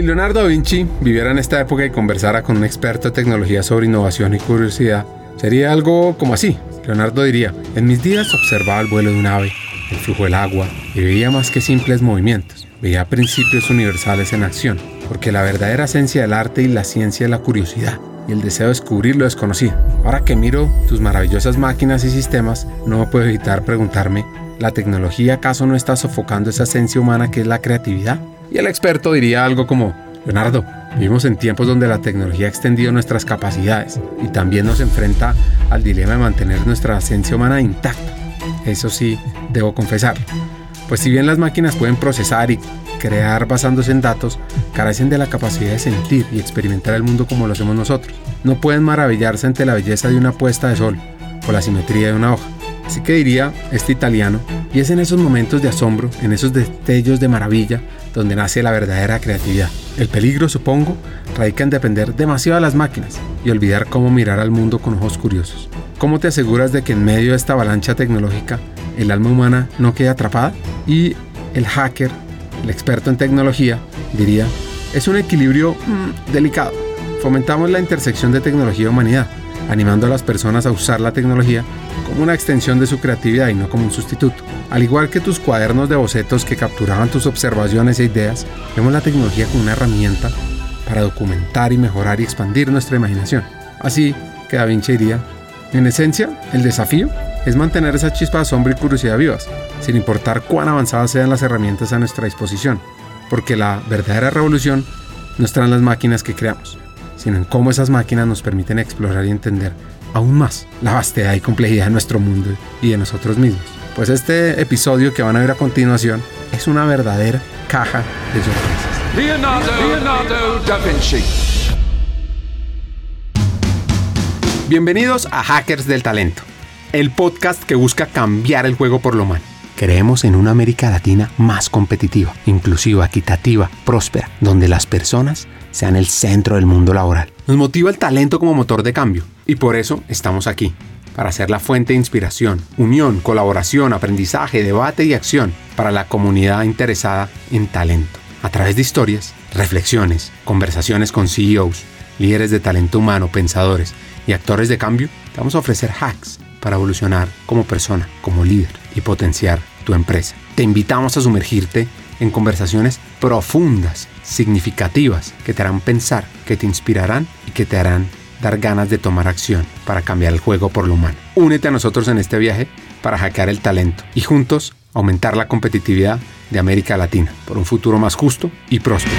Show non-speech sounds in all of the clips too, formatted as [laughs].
Si Leonardo da Vinci viviera en esta época y conversara con un experto de tecnología sobre innovación y curiosidad, sería algo como así. Leonardo diría, en mis días observaba el vuelo de un ave, el flujo del agua y veía más que simples movimientos, veía principios universales en acción, porque la verdadera esencia del arte y la ciencia es la curiosidad y el deseo de descubrir lo desconocido. Ahora que miro tus maravillosas máquinas y sistemas, no puedo evitar preguntarme, ¿la tecnología acaso no está sofocando esa esencia humana que es la creatividad? Y el experto diría algo como, Leonardo, vivimos en tiempos donde la tecnología ha extendido nuestras capacidades y también nos enfrenta al dilema de mantener nuestra esencia humana intacta. Eso sí, debo confesar. Pues si bien las máquinas pueden procesar y crear basándose en datos, carecen de la capacidad de sentir y experimentar el mundo como lo hacemos nosotros. No pueden maravillarse ante la belleza de una puesta de sol o la simetría de una hoja. Así que diría este italiano, y es en esos momentos de asombro, en esos destellos de maravilla, donde nace la verdadera creatividad. El peligro, supongo, radica en depender demasiado de las máquinas y olvidar cómo mirar al mundo con ojos curiosos. ¿Cómo te aseguras de que en medio de esta avalancha tecnológica el alma humana no quede atrapada? Y el hacker, el experto en tecnología, diría, es un equilibrio mm, delicado. Fomentamos la intersección de tecnología y humanidad, animando a las personas a usar la tecnología como una extensión de su creatividad y no como un sustituto. Al igual que tus cuadernos de bocetos que capturaban tus observaciones e ideas, vemos la tecnología como una herramienta para documentar y mejorar y expandir nuestra imaginación. Así que Da Vinci diría, en esencia, el desafío es mantener esa chispa de asombro y curiosidad vivas, sin importar cuán avanzadas sean las herramientas a nuestra disposición, porque la verdadera revolución no está en las máquinas que creamos, sino en cómo esas máquinas nos permiten explorar y entender aún más la vastedad y complejidad de nuestro mundo y de nosotros mismos. Pues este episodio que van a ver a continuación es una verdadera caja de sorpresas. Leonardo, da Vinci. Bienvenidos a Hackers del Talento, el podcast que busca cambiar el juego por lo humano. Creemos en una América Latina más competitiva, inclusiva, equitativa, próspera, donde las personas sean el centro del mundo laboral. Nos motiva el talento como motor de cambio y por eso estamos aquí, para ser la fuente de inspiración, unión, colaboración, aprendizaje, debate y acción para la comunidad interesada en talento. A través de historias, reflexiones, conversaciones con CEOs, líderes de talento humano, pensadores y actores de cambio, te vamos a ofrecer hacks para evolucionar como persona, como líder y potenciar tu empresa. Te invitamos a sumergirte en conversaciones profundas, significativas, que te harán pensar, que te inspirarán y que te harán dar ganas de tomar acción para cambiar el juego por lo humano. Únete a nosotros en este viaje para hackear el talento y juntos aumentar la competitividad de América Latina por un futuro más justo y próspero.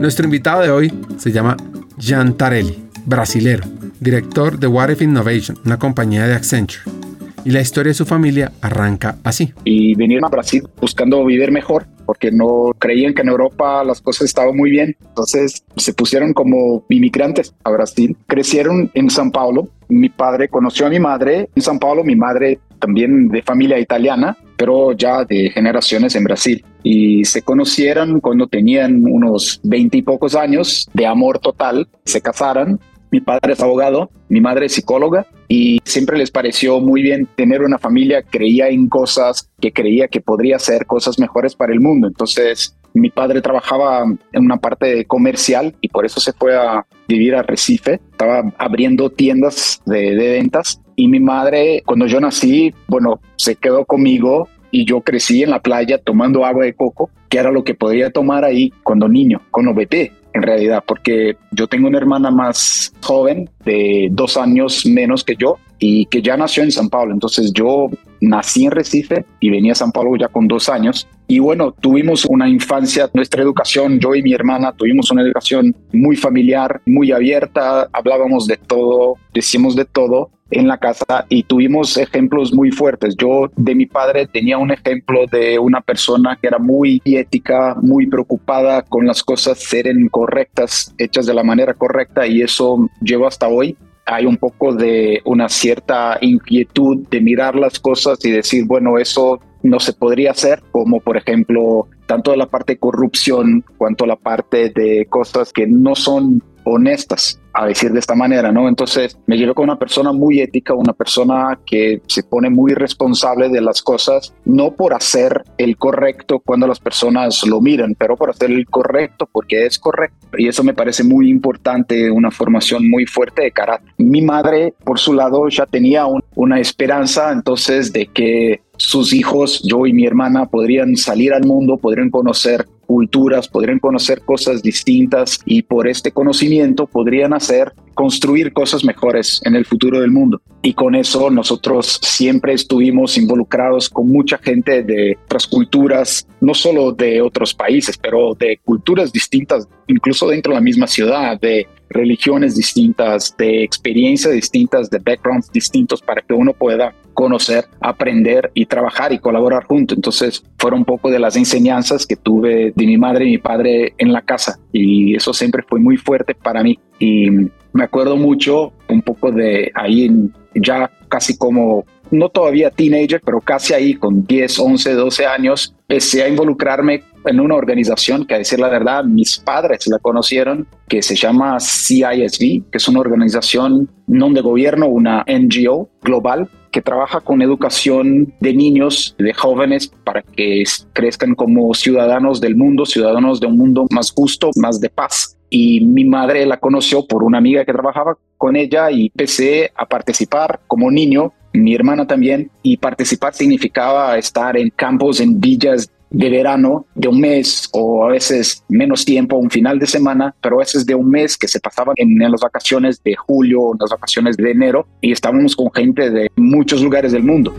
Nuestro invitado de hoy se llama Gian Tarelli, brasilero, director de What If Innovation, una compañía de Accenture y la historia de su familia arranca así. Y vinieron a Brasil buscando vivir mejor porque no creían que en Europa las cosas estaban muy bien. Entonces se pusieron como inmigrantes a Brasil. Crecieron en San Paulo. Mi padre conoció a mi madre en San Paulo, mi madre también de familia italiana, pero ya de generaciones en Brasil. Y se conocieron cuando tenían unos veinte y pocos años de amor total. Se casaron mi padre es abogado, mi madre es psicóloga y siempre les pareció muy bien tener una familia que creía en cosas, que creía que podría hacer cosas mejores para el mundo. Entonces, mi padre trabajaba en una parte comercial y por eso se fue a vivir a Recife. Estaba abriendo tiendas de, ventas y mi madre, cuando yo nací, bueno, se quedó conmigo y yo crecí en la playa tomando agua de coco, que era lo que podía tomar ahí cuando niño, con bebé en realidad, porque yo tengo una hermana más joven, de dos años menos que yo, y que ya nació en San Pablo. Entonces yo nací en Recife y venía a San Pablo ya con dos años. Y bueno, tuvimos una infancia, nuestra educación, yo y mi hermana tuvimos una educación muy familiar, muy abierta, hablábamos de todo, decíamos de todo en la casa y tuvimos ejemplos muy fuertes. Yo de mi padre tenía un ejemplo de una persona que era muy ética, muy preocupada con las cosas seren correctas, hechas de la manera correcta y eso llevo hasta hoy hay un poco de una cierta inquietud de mirar las cosas y decir, bueno, eso no se podría hacer, como por ejemplo, tanto la parte de corrupción cuanto la parte de cosas que no son honestas a decir de esta manera, ¿no? Entonces me llevé con una persona muy ética, una persona que se pone muy responsable de las cosas, no por hacer el correcto cuando las personas lo miran, pero por hacer el correcto porque es correcto. Y eso me parece muy importante, una formación muy fuerte de carácter. Mi madre, por su lado, ya tenía una esperanza entonces de que sus hijos, yo y mi hermana, podrían salir al mundo, podrían conocer culturas, podrían conocer cosas distintas y por este conocimiento podrían hacer, construir cosas mejores en el futuro del mundo. Y con eso nosotros siempre estuvimos involucrados con mucha gente de otras culturas, no solo de otros países, pero de culturas distintas, incluso dentro de la misma ciudad, de religiones distintas, de experiencias distintas, de backgrounds distintos para que uno pueda conocer, aprender y trabajar y colaborar juntos. Entonces, fueron un poco de las enseñanzas que tuve de mi madre y mi padre en la casa y eso siempre fue muy fuerte para mí. Y me acuerdo mucho un poco de ahí ya casi como no todavía teenager, pero casi ahí con 10, 11, 12 años, empecé a involucrarme en una organización que a decir la verdad, mis padres la conocieron, que se llama CISB, que es una organización no de gobierno, una NGO global que trabaja con educación de niños, de jóvenes, para que crezcan como ciudadanos del mundo, ciudadanos de un mundo más justo, más de paz. Y mi madre la conoció por una amiga que trabajaba con ella y empecé a participar como niño mi hermana también, y participar significaba estar en campos, en villas de verano de un mes o a veces menos tiempo, un final de semana, pero a veces de un mes que se pasaban en, las vacaciones de julio, en las vacaciones de enero y estábamos con gente de muchos lugares del mundo.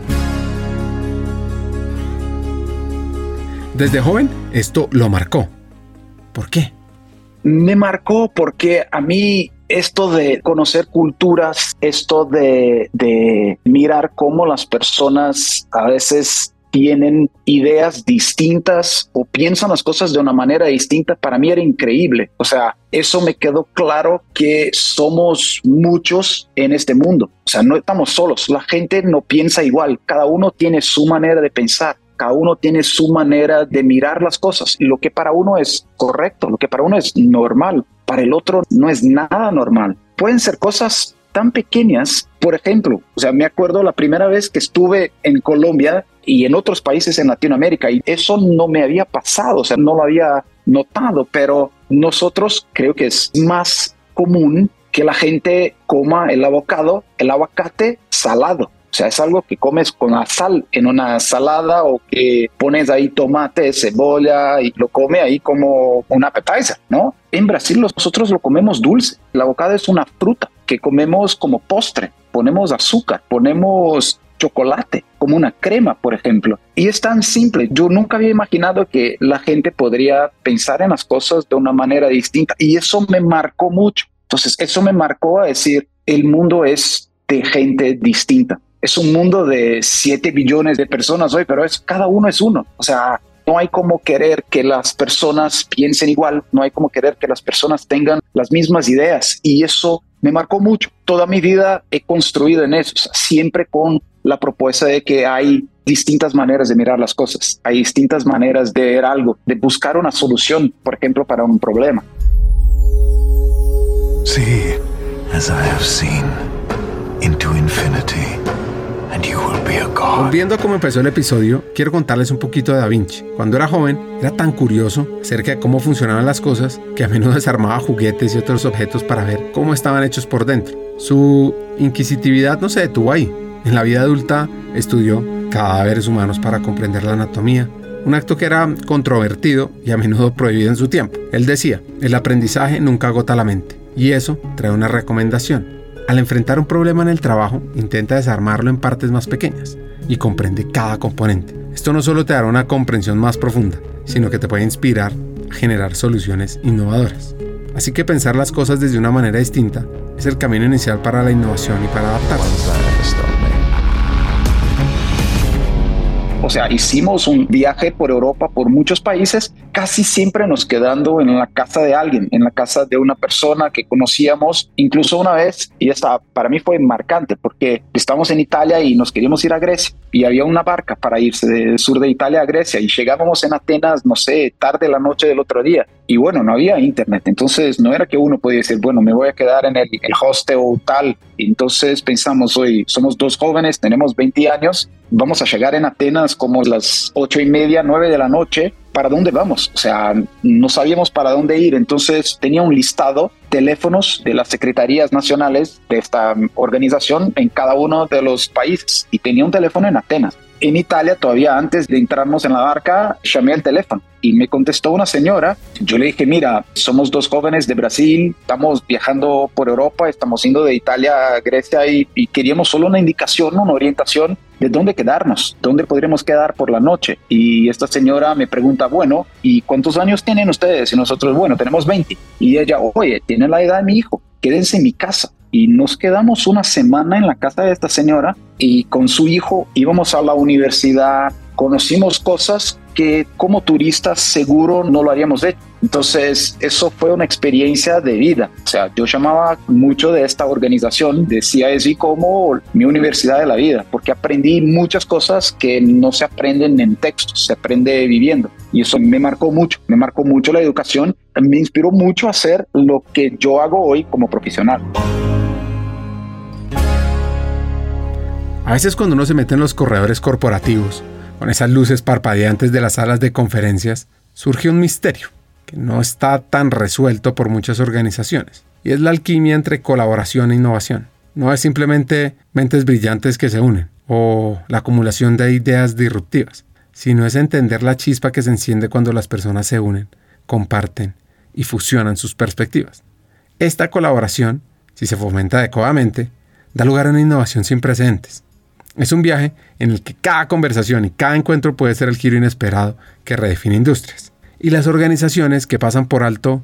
Desde joven esto lo marcó. ¿Por qué? Me marcó porque a mí esto de conocer culturas, esto de, de mirar cómo las personas a veces tienen ideas distintas o piensan las cosas de una manera distinta, para mí era increíble. O sea, eso me quedó claro que somos muchos en este mundo. O sea, no estamos solos. La gente no piensa igual. Cada uno tiene su manera de pensar. Cada uno tiene su manera de mirar las cosas. Lo que para uno es correcto, lo que para uno es normal, para el otro no es nada normal. Pueden ser cosas tan pequeñas. Por ejemplo, o sea, me acuerdo la primera vez que estuve en Colombia y en otros países en Latinoamérica y eso no me había pasado, o sea, no lo había notado, pero nosotros creo que es más común que la gente coma el avocado, el aguacate salado. O sea, es algo que comes con la sal en una salada o que pones ahí tomate, cebolla y lo come ahí como una appetizer, ¿no? En Brasil nosotros lo comemos dulce. El avocado es una fruta que comemos como postre. Ponemos azúcar, ponemos chocolate, como una crema, por ejemplo. Y es tan simple. Yo nunca había imaginado que la gente podría pensar en las cosas de una manera distinta. Y eso me marcó mucho. Entonces, eso me marcó a decir, el mundo es de gente distinta es un mundo de 7 billones de personas hoy, pero es cada uno es uno. O sea, no hay como querer que las personas piensen igual, no hay como querer que las personas tengan las mismas ideas y eso me marcó mucho. Toda mi vida he construido en eso, siempre con la propuesta de que hay distintas maneras de mirar las cosas, hay distintas maneras de ver algo, de buscar una solución, por ejemplo, para un problema. Sí, as I have seen into infinity. Volviendo a cómo empezó el episodio, quiero contarles un poquito de Da Vinci. Cuando era joven, era tan curioso acerca de cómo funcionaban las cosas que a menudo [laughs] desarmaba juguetes y otros objetos para ver cómo estaban hechos por dentro. Su inquisitividad no se detuvo ahí. En la vida adulta estudió cadáveres humanos para comprender la anatomía, un acto que era controvertido y a menudo prohibido en su tiempo. Él decía, el aprendizaje nunca agota la mente, y eso trae una recomendación. Al enfrentar un problema en el trabajo, intenta desarmarlo en partes más pequeñas y comprende cada componente. Esto no solo te dará una comprensión más profunda, sino que te puede inspirar a generar soluciones innovadoras. Así que pensar las cosas desde una manera distinta es el camino inicial para la innovación y para adaptarse. O sea, hicimos un viaje por Europa, por muchos países casi siempre nos quedando en la casa de alguien, en la casa de una persona que conocíamos. Incluso una vez, y esta para mí fue marcante porque estamos en Italia y nos queríamos ir a Grecia y había una barca para irse del sur de Italia a Grecia y llegábamos en Atenas, no sé, tarde la noche del otro día. Y bueno, no había internet, entonces no era que uno podía decir, bueno, me voy a quedar en el, el hostel o tal. Entonces pensamos, hoy somos dos jóvenes, tenemos 20 años, vamos a llegar en Atenas como las ocho y media, nueve de la noche. ¿Para dónde vamos? O sea, no sabíamos para dónde ir. Entonces tenía un listado teléfonos de las secretarías nacionales de esta organización en cada uno de los países y tenía un teléfono en Atenas. En Italia, todavía antes de entrarnos en la barca, llamé al teléfono y me contestó una señora. Yo le dije, mira, somos dos jóvenes de Brasil, estamos viajando por Europa, estamos yendo de Italia a Grecia y, y queríamos solo una indicación, una orientación de dónde quedarnos, dónde podríamos quedar por la noche. Y esta señora me pregunta, bueno, ¿y cuántos años tienen ustedes? Y nosotros, bueno, tenemos 20. Y ella, oye, tiene la edad de mi hijo, quédense en mi casa. Y nos quedamos una semana en la casa de esta señora y con su hijo íbamos a la universidad, conocimos cosas que como turistas seguro no lo haríamos hecho. Entonces, eso fue una experiencia de vida. O sea, yo llamaba mucho de esta organización, decía así como mi universidad de la vida, porque aprendí muchas cosas que no se aprenden en textos, se aprende viviendo. Y eso me marcó mucho, me marcó mucho la educación, me inspiró mucho a hacer lo que yo hago hoy como profesional. A veces cuando uno se mete en los corredores corporativos, con esas luces parpadeantes de las salas de conferencias, surge un misterio que no está tan resuelto por muchas organizaciones, y es la alquimia entre colaboración e innovación. No es simplemente mentes brillantes que se unen, o la acumulación de ideas disruptivas, sino es entender la chispa que se enciende cuando las personas se unen, comparten y fusionan sus perspectivas. Esta colaboración, si se fomenta adecuadamente, da lugar a una innovación sin precedentes es un viaje en el que cada conversación y cada encuentro puede ser el giro inesperado que redefine industrias. Y las organizaciones que pasan por alto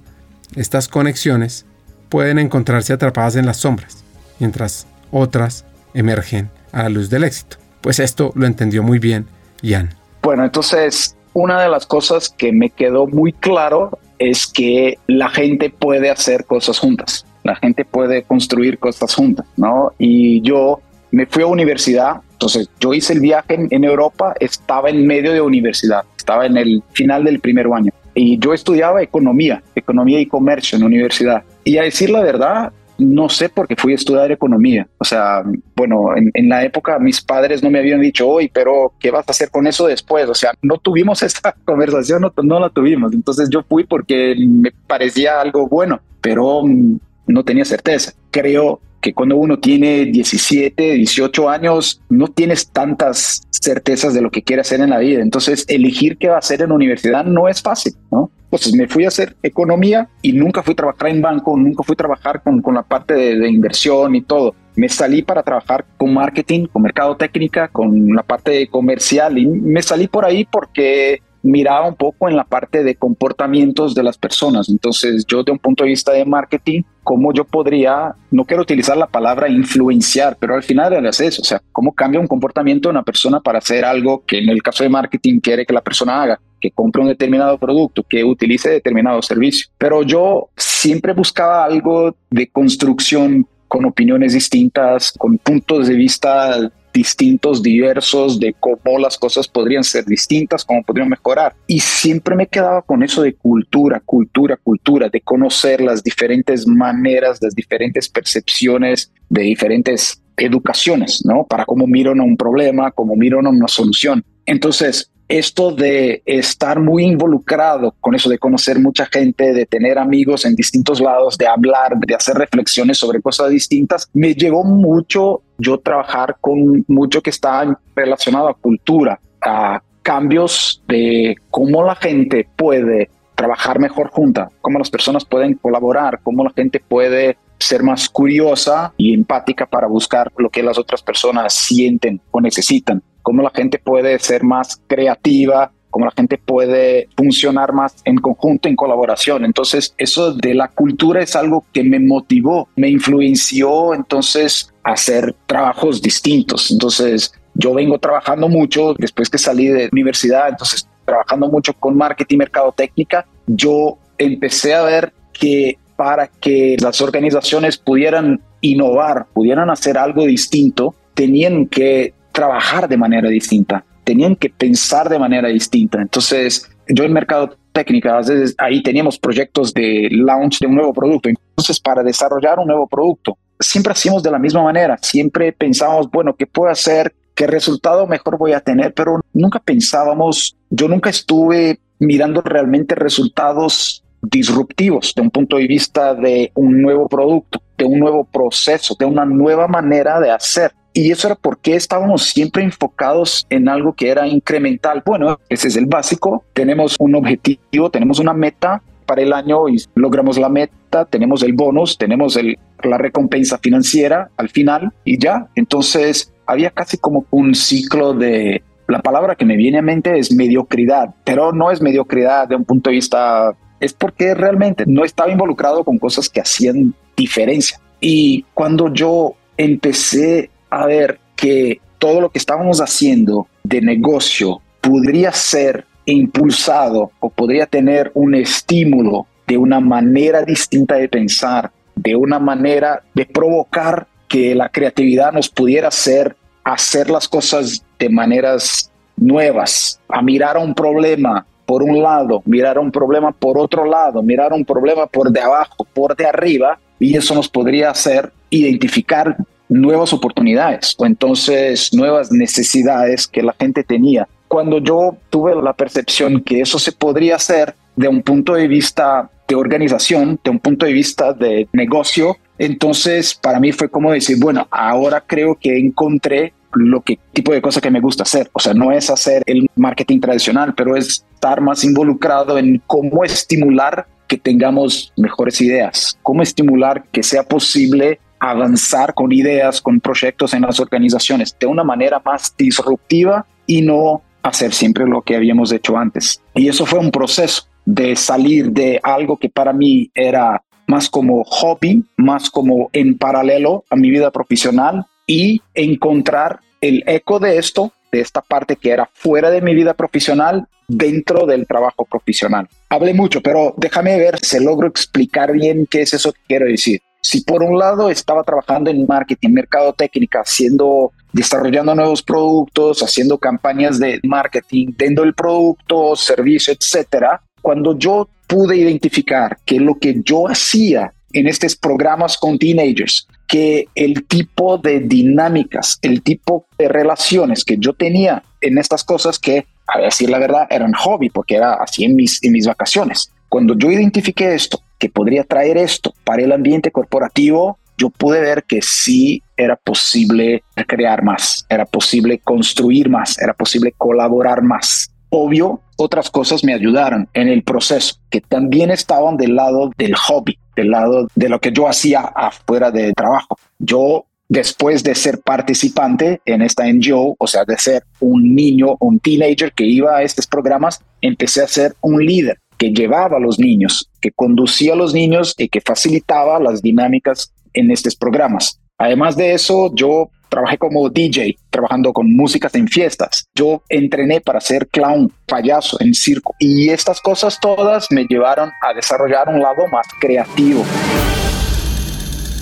estas conexiones pueden encontrarse atrapadas en las sombras, mientras otras emergen a la luz del éxito. Pues esto lo entendió muy bien Ian. Bueno, entonces una de las cosas que me quedó muy claro es que la gente puede hacer cosas juntas, la gente puede construir cosas juntas, ¿no? Y yo me fui a universidad, entonces yo hice el viaje en, Europa, estaba en medio de universidad, estaba en el final del primer año y yo estudiaba economía, economía y comercio en la universidad. Y a decir la verdad, no sé por qué fui a estudiar economía. O sea, bueno, en, la época mis padres no me habían dicho, hoy, pero ¿qué vas a hacer con eso después? O sea, no tuvimos [laughs] esta conversación, no, no la tuvimos. Entonces yo fui porque me parecía algo bueno, pero mm, no tenía certeza. Creo que cuando uno tiene 17, 18 años, no tienes tantas certezas de lo que quiere hacer en la vida. Entonces, elegir qué va a hacer en la universidad no es fácil, ¿no? Pues me fui a hacer economía y nunca fui a trabajar en banco, nunca fui a trabajar con, con la parte de, de inversión y todo. Me salí para trabajar con marketing, con mercado técnica, con la parte comercial y me salí por ahí porque miraba un poco en la parte de comportamientos de las personas. Entonces, yo de un punto de vista de marketing, cómo yo podría, no quiero utilizar la palabra influenciar, pero al final es eso, o sea, cómo cambia un comportamiento de una persona para hacer algo que en el caso de marketing quiere que la persona haga, que compre un determinado producto, que utilice determinado servicio. Pero yo siempre buscaba algo de construcción con opiniones distintas, con puntos de vista distintos, diversos, de cómo las cosas podrían ser distintas, cómo podrían mejorar. Y siempre me quedaba con eso de cultura, cultura, cultura, de conocer las diferentes maneras, las diferentes percepciones de diferentes educaciones, ¿no? Para cómo miran a un problema, cómo miran a una solución. Entonces, esto de estar muy involucrado con eso, de conocer mucha gente, de tener amigos en distintos lados, de hablar, de hacer reflexiones sobre cosas distintas, me llegó mucho yo trabajar con mucho que está relacionado a cultura, a cambios de cómo la gente puede trabajar mejor junta, cómo las personas pueden colaborar, cómo la gente puede ser más curiosa y empática para buscar lo que las otras personas sienten o necesitan cómo la gente puede ser más creativa, cómo la gente puede funcionar más en conjunto, en colaboración. Entonces, eso de la cultura es algo que me motivó, me influenció entonces a hacer trabajos distintos. Entonces, yo vengo trabajando mucho después que salí de universidad, entonces trabajando mucho con marketing, mercadotecnia, yo empecé a ver que para que las organizaciones pudieran innovar, pudieran hacer algo distinto, tenían que trabajar de manera distinta, tenían que pensar de manera distinta. Entonces, yo en mercado técnica, a veces ahí teníamos proyectos de launch de un nuevo producto. Entonces, para desarrollar un nuevo producto, siempre hacíamos de la misma manera, siempre pensábamos, bueno, ¿qué puedo hacer? ¿Qué resultado mejor voy a tener? Pero nunca pensábamos, yo nunca estuve mirando realmente resultados disruptivos de un punto de vista de un nuevo producto, de un nuevo proceso, de una nueva manera de hacer. Y eso era porque estábamos siempre enfocados en algo que era incremental. Bueno, ese es el básico. Tenemos un objetivo, tenemos una meta para el año y logramos la meta, tenemos el bonus, tenemos el, la recompensa financiera al final y ya. Entonces había casi como un ciclo de, la palabra que me viene a mente es mediocridad, pero no es mediocridad de un punto de vista, es porque realmente no estaba involucrado con cosas que hacían diferencia. Y cuando yo empecé ver que todo lo que estábamos haciendo de negocio podría ser impulsado o podría tener un estímulo de una manera distinta de pensar, de una manera de provocar que la creatividad nos pudiera hacer hacer las cosas de maneras nuevas, a mirar a un problema por un lado, mirar a un problema por otro lado, mirar a un problema por de abajo, por de arriba, y eso nos podría hacer identificar nuevas oportunidades o entonces nuevas necesidades que la gente tenía. Cuando yo tuve la percepción que eso se podría hacer de un punto de vista de organización, de un punto de vista de negocio, entonces para mí fue como decir, bueno, ahora creo que encontré lo que tipo de cosa que me gusta hacer. O sea, no es hacer el marketing tradicional, pero es estar más involucrado en cómo estimular que tengamos mejores ideas, cómo estimular que sea posible avanzar con ideas, con proyectos en las organizaciones de una manera más disruptiva y no hacer siempre lo que habíamos hecho antes. Y eso fue un proceso de salir de algo que para mí era más como hobby, más como en paralelo a mi vida profesional y encontrar el eco de esto, de esta parte que era fuera de mi vida profesional, dentro del trabajo profesional. Hablé mucho, pero déjame ver si logro explicar bien qué es eso que quiero decir si por un lado estaba trabajando en marketing, mercado técnica, haciendo, desarrollando nuevos productos, haciendo campañas de marketing, dando el producto, servicio, etcétera, cuando yo pude identificar que lo que yo hacía en estos programas con teenagers, que el tipo de dinámicas, el tipo de relaciones que yo tenía en estas cosas que, a decir la verdad, eran hobby, porque era así en mis, en mis vacaciones. Cuando yo identifiqué esto, que podría traer esto para el ambiente corporativo, yo pude ver que sí era posible crear más, era posible construir más, era posible colaborar más. Obvio, otras cosas me ayudaron en el proceso, que también estaban del lado del hobby, del lado de lo que yo hacía afuera de trabajo. Yo, después de ser participante en esta NGO, o sea, de ser un niño, un teenager que iba a estos programas, empecé a ser un líder que llevaba a los niños, que conducía a los niños y que facilitaba las dinámicas en estos programas. Además de eso, yo trabajé como DJ, trabajando con músicas en fiestas. Yo entrené para ser clown, payaso en circo. Y estas cosas todas me llevaron a desarrollar un lado más creativo.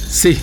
Sí,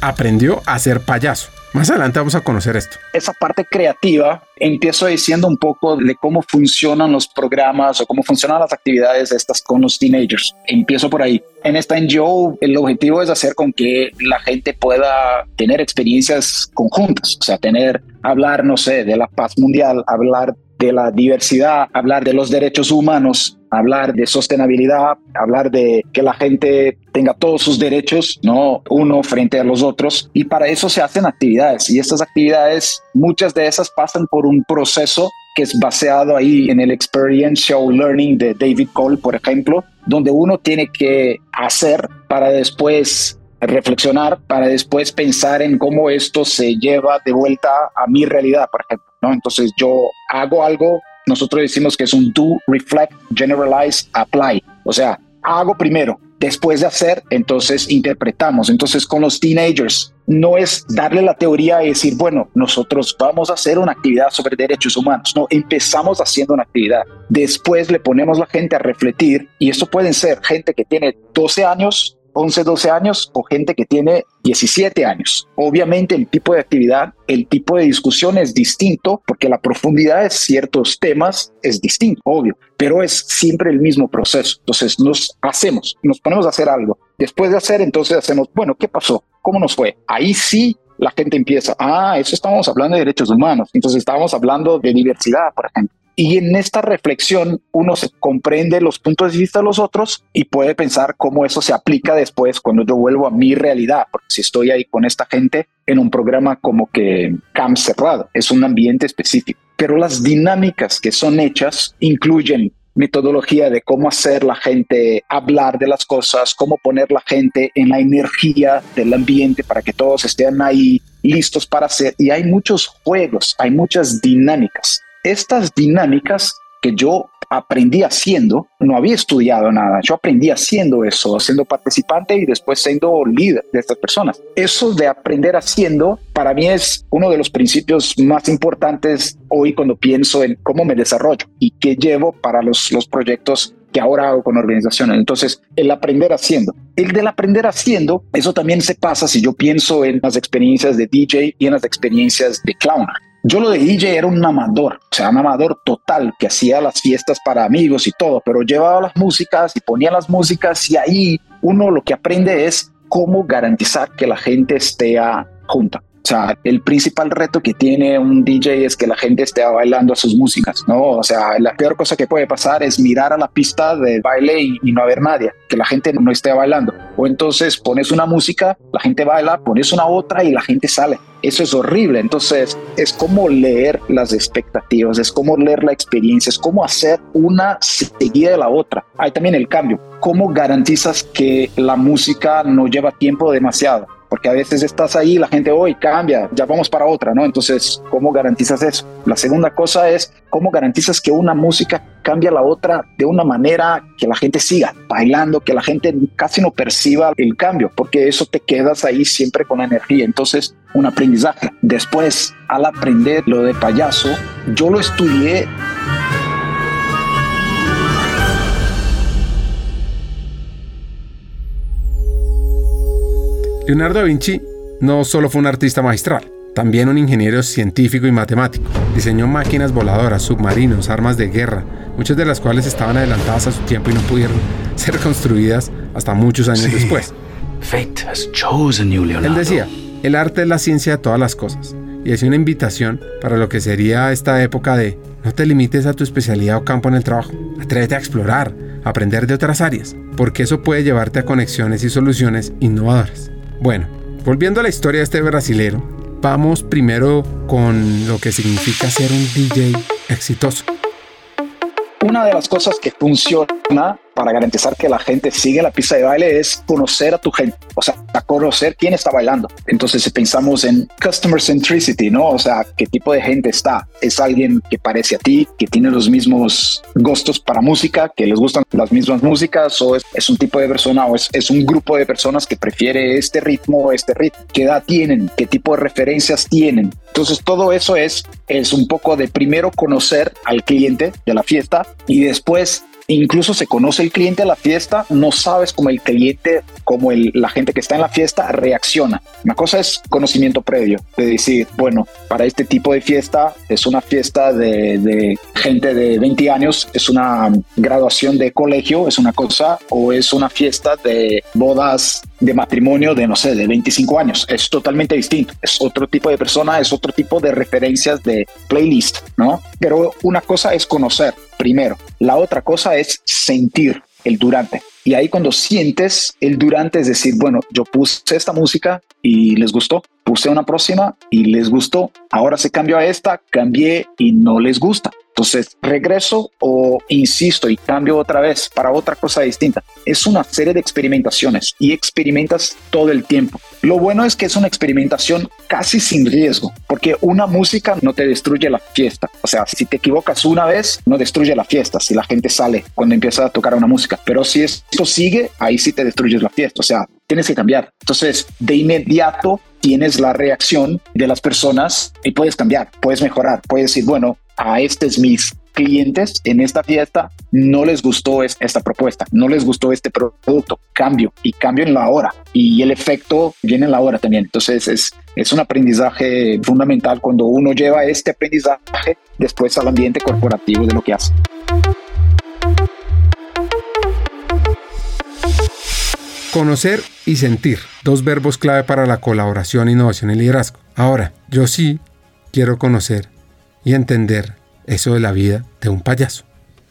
aprendió a ser payaso. Más adelante vamos a conocer esto. Esa parte creativa, empiezo diciendo un poco de cómo funcionan los programas o cómo funcionan las actividades estas con los teenagers. Empiezo por ahí. En esta NGO, el objetivo es hacer con que la gente pueda tener experiencias conjuntas, o sea, tener, hablar, no sé, de la paz mundial, hablar de la diversidad, hablar de los derechos humanos, hablar de sostenibilidad, hablar de que la gente tenga todos sus derechos, no uno frente a los otros. Y para eso se hacen actividades. Y estas actividades, muchas de esas pasan por un proceso que es basado ahí en el experiential learning de David Cole, por ejemplo, donde uno tiene que hacer para después reflexionar para después pensar en cómo esto se lleva de vuelta a mi realidad, por ejemplo. ¿no? Entonces yo hago algo, nosotros decimos que es un do, reflect, generalize, apply. O sea, hago primero, Después de hacer, entonces interpretamos. Entonces con los teenagers no es darle la teoría y decir, bueno, nosotros vamos a hacer una actividad sobre derechos humanos. No, empezamos haciendo una actividad. Después le ponemos la gente a refletir y esto pueden ser gente que tiene 12 años 11, 12 años o gente que tiene 17 años. Obviamente el tipo de actividad, el tipo de discusión es distinto porque la profundidad de ciertos temas es distinto, obvio, pero es siempre el mismo proceso. Entonces nos hacemos, nos ponemos a hacer algo. Después de hacer, entonces hacemos, bueno, ¿qué pasó? ¿Cómo nos fue? Ahí sí la gente empieza, ah, eso estábamos hablando de derechos humanos, entonces estábamos hablando de diversidad, por ejemplo. Y en esta reflexión uno se comprende los puntos de vista de los otros y puede pensar cómo eso se aplica después cuando yo vuelvo a mi realidad, porque si estoy ahí con esta gente en un programa como que camp cerrado, es un ambiente específico. Pero las dinámicas que son hechas incluyen metodología de cómo hacer la gente hablar de las cosas, cómo poner la gente en la energía del ambiente para que todos estén ahí listos para hacer. Y hay muchos juegos, hay muchas dinámicas estas dinámicas que yo aprendí haciendo, no había estudiado nada, yo aprendí haciendo eso, siendo participante y después siendo líder de estas personas. Eso de aprender haciendo para mí es uno de los principios más importantes hoy cuando pienso en cómo me desarrollo y qué llevo para los, los proyectos que ahora hago con organizaciones. Entonces, el aprender haciendo. El del aprender haciendo, eso también se pasa si yo pienso en las experiencias de DJ y en las experiencias de clown. Yo lo de DJ era un amador, o sea, un amador total que hacía las fiestas para amigos y todo, pero llevaba las músicas y ponía las músicas y ahí uno lo que aprende es cómo garantizar que la gente esté junta. O sea, el principal reto que tiene un DJ es que la gente esté bailando a sus músicas, ¿no? O sea, la peor cosa que puede pasar es mirar a la pista de baile y, no haber nadie, que la gente no esté bailando. O entonces pones una música, la gente baila, pones una otra y la gente sale. Eso es horrible. Entonces, es como leer las expectativas, es como leer la experiencia, es como hacer una seguida de la otra. Hay también el cambio. ¿Cómo garantizas que la música no lleva tiempo demasiado? Porque a veces estás ahí, la gente hoy cambia, ya vamos para otra, ¿no? Entonces, ¿cómo garantizas eso? La segunda cosa es cómo garantizas que una música cambia a la otra de una manera que la gente siga bailando, que la gente casi no perciba el cambio, porque eso te quedas ahí siempre con energía. Entonces, un aprendizaje. Después, al aprender lo de payaso, yo lo estudié Leonardo da Vinci no solo fue un artista magistral, también un ingeniero científico y matemático. Diseñó máquinas voladoras, submarinos, armas de guerra, muchas de las cuales estaban adelantadas a su tiempo y no pudieron [laughs] ser construidas hasta muchos años después. Él decía, el arte es la ciencia de todas las cosas, y es una invitación para lo que sería esta época de no te limites a tu especialidad o campo en el trabajo, atrévete a explorar, a aprender de otras áreas, porque eso puede llevarte a conexiones y soluciones innovadoras. Bueno, volviendo a la historia de este brasilero, vamos primero con lo que significa ser un DJ exitoso. Una de las cosas que funciona para garantizar que la gente sigue la pista de baile es conocer a tu gente, o sea, conocer quién está bailando. Entonces, si pensamos en customer centricity, ¿no? O sea, qué tipo de gente está. ¿Es alguien que parece a ti, que tiene los mismos gustos para música, que les gustan las mismas músicas, o es, un tipo de persona o es, es un grupo de personas que prefiere este ritmo o este ritmo? ¿Qué edad tienen? ¿Qué tipo de referencias tienen? Entonces, todo eso es, es un poco de primero conocer al cliente de la fiesta y después incluso se conoce el cliente a la fiesta, no sabes cómo el cliente, como el, la gente que está en la fiesta reacciona. Una cosa es conocimiento previo, de decir, bueno, para este tipo de fiesta es una fiesta de gente de 20 años, es una graduación de colegio, es una cosa, o es una fiesta de bodas de matrimonio de, no sé, de 25 años. Es totalmente distinto. Es otro tipo de persona, es otro tipo de referencias de playlist, ¿no? Pero una cosa es conocer primero. La otra cosa es sentir el durante. Y ahí cuando sientes el durante, es decir, bueno, yo puse esta música y les gustó, puse una próxima y les gustó, ahora se cambió a esta, cambié y no les gusta. Entonces, regreso o insisto y cambio otra vez para otra cosa distinta. Es una serie de experimentaciones y experimentas todo el tiempo. Lo bueno es que es una experimentación casi sin riesgo, porque una música no te destruye la fiesta. O sea, si te equivocas una vez, no destruye la fiesta si la gente sale cuando empieza a tocar una música. Pero si esto sigue, ahí sí te destruyes la fiesta. O sea, tienes que cambiar. Entonces, de inmediato tienes la reacción de las personas y puedes cambiar, puedes mejorar, puedes decir, bueno, a estos mis clientes en esta fiesta no les gustó esta propuesta, no les gustó este producto, cambio y cambio en la hora y el efecto viene en la hora también. Entonces es, es un aprendizaje fundamental cuando uno lleva este aprendizaje después al ambiente corporativo de lo que hace. Conocer y sentir, dos verbos clave para la colaboración, innovación y liderazgo. Ahora, yo sí quiero conocer y entender eso de la vida de un payaso.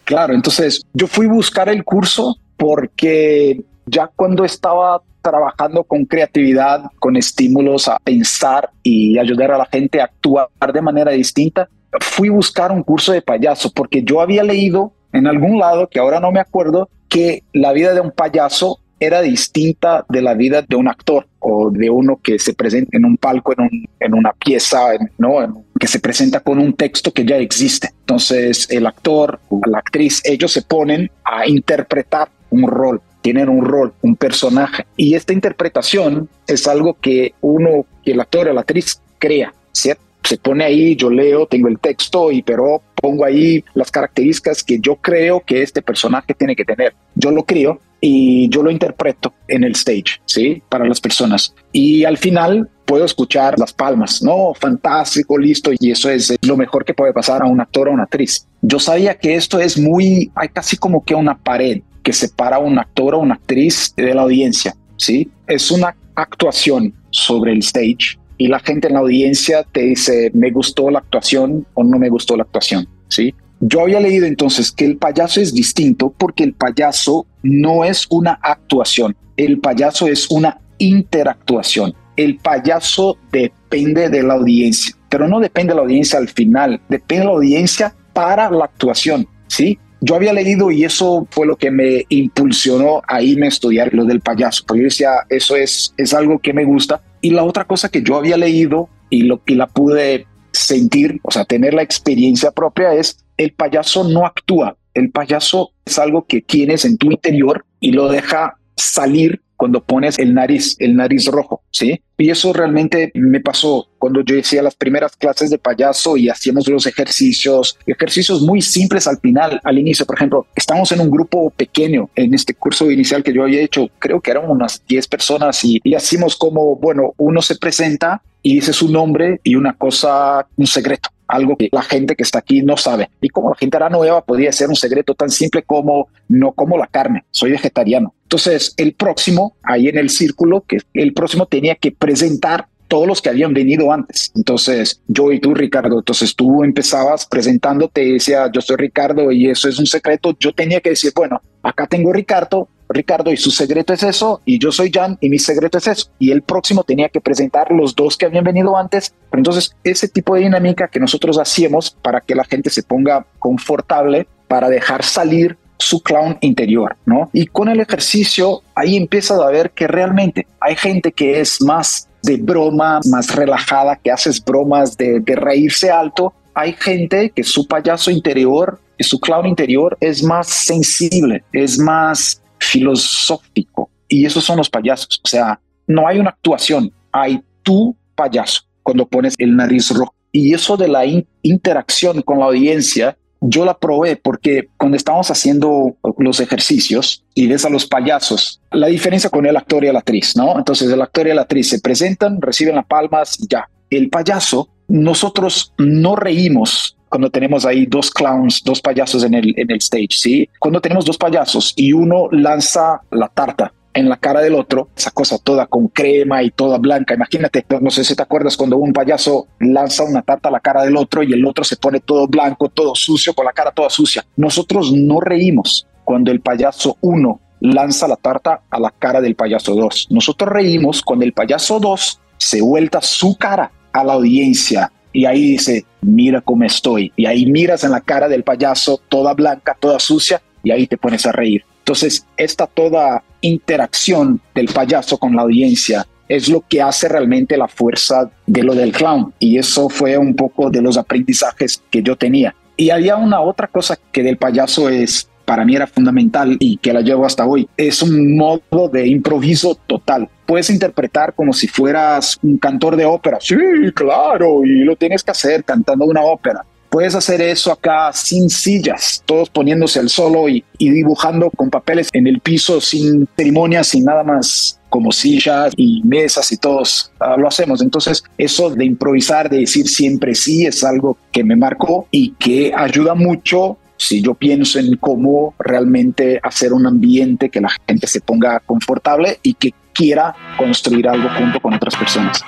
Claro, entonces yo fui a buscar el curso porque ya cuando estaba trabajando con creatividad, con estímulos a pensar y ayudar a la gente a actuar de manera distinta, fui a buscar un curso de payaso porque yo había leído en algún lado, que ahora no me acuerdo, que la vida de un payaso era distinta de la vida de un actor o de uno que se presenta en un palco, en, un, en una pieza, ¿no? que se presenta con un texto que ya existe. Entonces el actor o la actriz, ellos se ponen a interpretar un rol, tienen un rol, un personaje. Y esta interpretación es algo que uno, el actor o la actriz crea, ¿cierto? Se pone ahí, yo leo, tengo el texto, y pero pongo ahí las características que yo creo que este personaje tiene que tener. Yo lo creo y yo lo interpreto en el stage, ¿sí? Para las personas. Y al final puedo escuchar las palmas, ¿no? Fantástico, listo. Y eso es lo mejor que puede pasar a un actor o una actriz. Yo sabía que esto es muy, hay casi como que una pared que separa a un actor o una actriz de la audiencia, ¿sí? Es una actuación sobre el stage y la gente en la audiencia te dice, me gustó la actuación o no me gustó la actuación, ¿sí? Yo había leído entonces que el payaso es distinto porque el payaso no es una actuación, el payaso es una interactuación. El payaso depende de la audiencia, pero no depende de la audiencia al final, depende de la audiencia para la actuación, ¿sí? Yo había leído y eso fue lo que me impulsionó a irme a estudiar lo del payaso, porque yo decía, eso es, es algo que me gusta. Y la otra cosa que yo había leído y, lo, y la pude sentir, o sea, tener la experiencia propia es el payaso no actúa, el payaso es algo que tienes en tu interior y lo deja salir cuando pones el nariz, el nariz rojo, ¿sí? Y eso realmente me pasó cuando yo hacía las primeras clases de payaso y hacíamos los ejercicios, ejercicios muy simples al final, al inicio. Por ejemplo, estamos en un grupo pequeño en este curso inicial que yo había hecho, creo que eran unas 10 personas y, y hacíamos como, bueno, uno se presenta y dice su nombre y una cosa, un secreto algo que la gente que está aquí no sabe. Y como la gente era nueva, podría ser un secreto tan simple como no como la carne, soy vegetariano. Entonces, el próximo, ahí en el círculo, que el próximo tenía que presentar todos los que habían venido antes. Entonces, yo y tú, Ricardo, entonces tú empezabas presentándote y decía, yo soy Ricardo y eso es un secreto. Yo tenía que decir, bueno, acá tengo Ricardo, Ricardo y su secreto es eso, y yo soy Jan y mi secreto es eso. Y el próximo tenía que presentar los dos que habían venido antes. Pero entonces, ese tipo de dinámica que nosotros hacíamos para que la gente se ponga confortable, para dejar salir su clown interior, ¿no? Y con el ejercicio, ahí empiezas a ver que realmente hay gente que es más de broma, más relajada, que haces bromas de, de reírse alto. Hay gente que su payaso interior, su clown interior es más sensible, es más filosófico. Y esos son los payasos. O sea, no hay una actuación, hay tu payaso cuando pones el nariz rojo. Y eso de la interacción con la audiencia, yo la probé porque cuando estábamos haciendo los ejercicios y ves a los payasos, la diferencia con el actor y la actriz, ¿no? Entonces el actor y la actriz se presentan, reciben las palmas y ya. El payaso, nosotros no reímos cuando tenemos ahí dos clowns, dos payasos en el, en el stage, ¿sí? Cuando tenemos dos payasos y uno lanza la tarta en la cara del otro, esa cosa toda con crema y toda blanca. Imagínate, no sé si te acuerdas cuando un payaso lanza una tarta a la cara del otro y el otro se pone todo blanco, todo sucio, con la cara toda sucia. Nosotros no reímos cuando el payaso uno lanza la tarta a la cara del payaso 2. Nosotros reímos cuando el payaso 2 se vuelta su cara a la audiencia y ahí dice, mira cómo estoy. Y ahí miras en la cara del payaso toda blanca, toda sucia, y ahí te pones a reír. Entonces, esta toda interacción del payaso con la audiencia es lo que hace realmente la fuerza de lo del clown. Y eso fue un poco de los aprendizajes que yo tenía. Y había una otra cosa que del payaso es, para mí era fundamental y que la llevo hasta hoy, es un modo de improviso total. Puedes interpretar como si fueras un cantor de ópera. Sí, claro, y lo tienes que hacer cantando una ópera Puedes hacer eso acá sin sillas, todos poniéndose al solo y, dibujando con papeles en el piso sin ceremonias, sin nada más como sillas y mesas y todos ah, lo hacemos. Entonces, eso de improvisar, de decir siempre sí, es algo que me marcó y que ayuda mucho si yo pienso en cómo realmente hacer un ambiente que la gente se ponga confortable y que quiera construir algo junto con otras personas.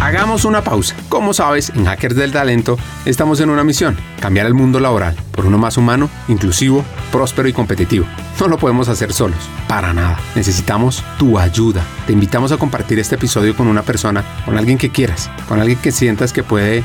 Hagamos una pausa. Como sabes, en Hackers del Talento estamos en una misión, cambiar el mundo laboral por uno más humano, inclusivo, próspero y competitivo. No lo podemos hacer solos, para nada. Necesitamos tu ayuda. Te invitamos a compartir este episodio con una persona, con alguien que quieras, con alguien que sientas que puede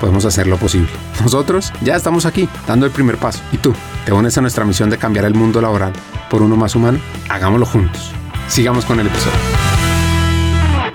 podemos hacer lo posible. [laughs] Nosotros ya estamos aquí, dando el primer paso. ¿Y tú? ¿Te unes a nuestra misión de cambiar el mundo laboral por uno más humano? Hagámoslo juntos. Sigamos con el episodio.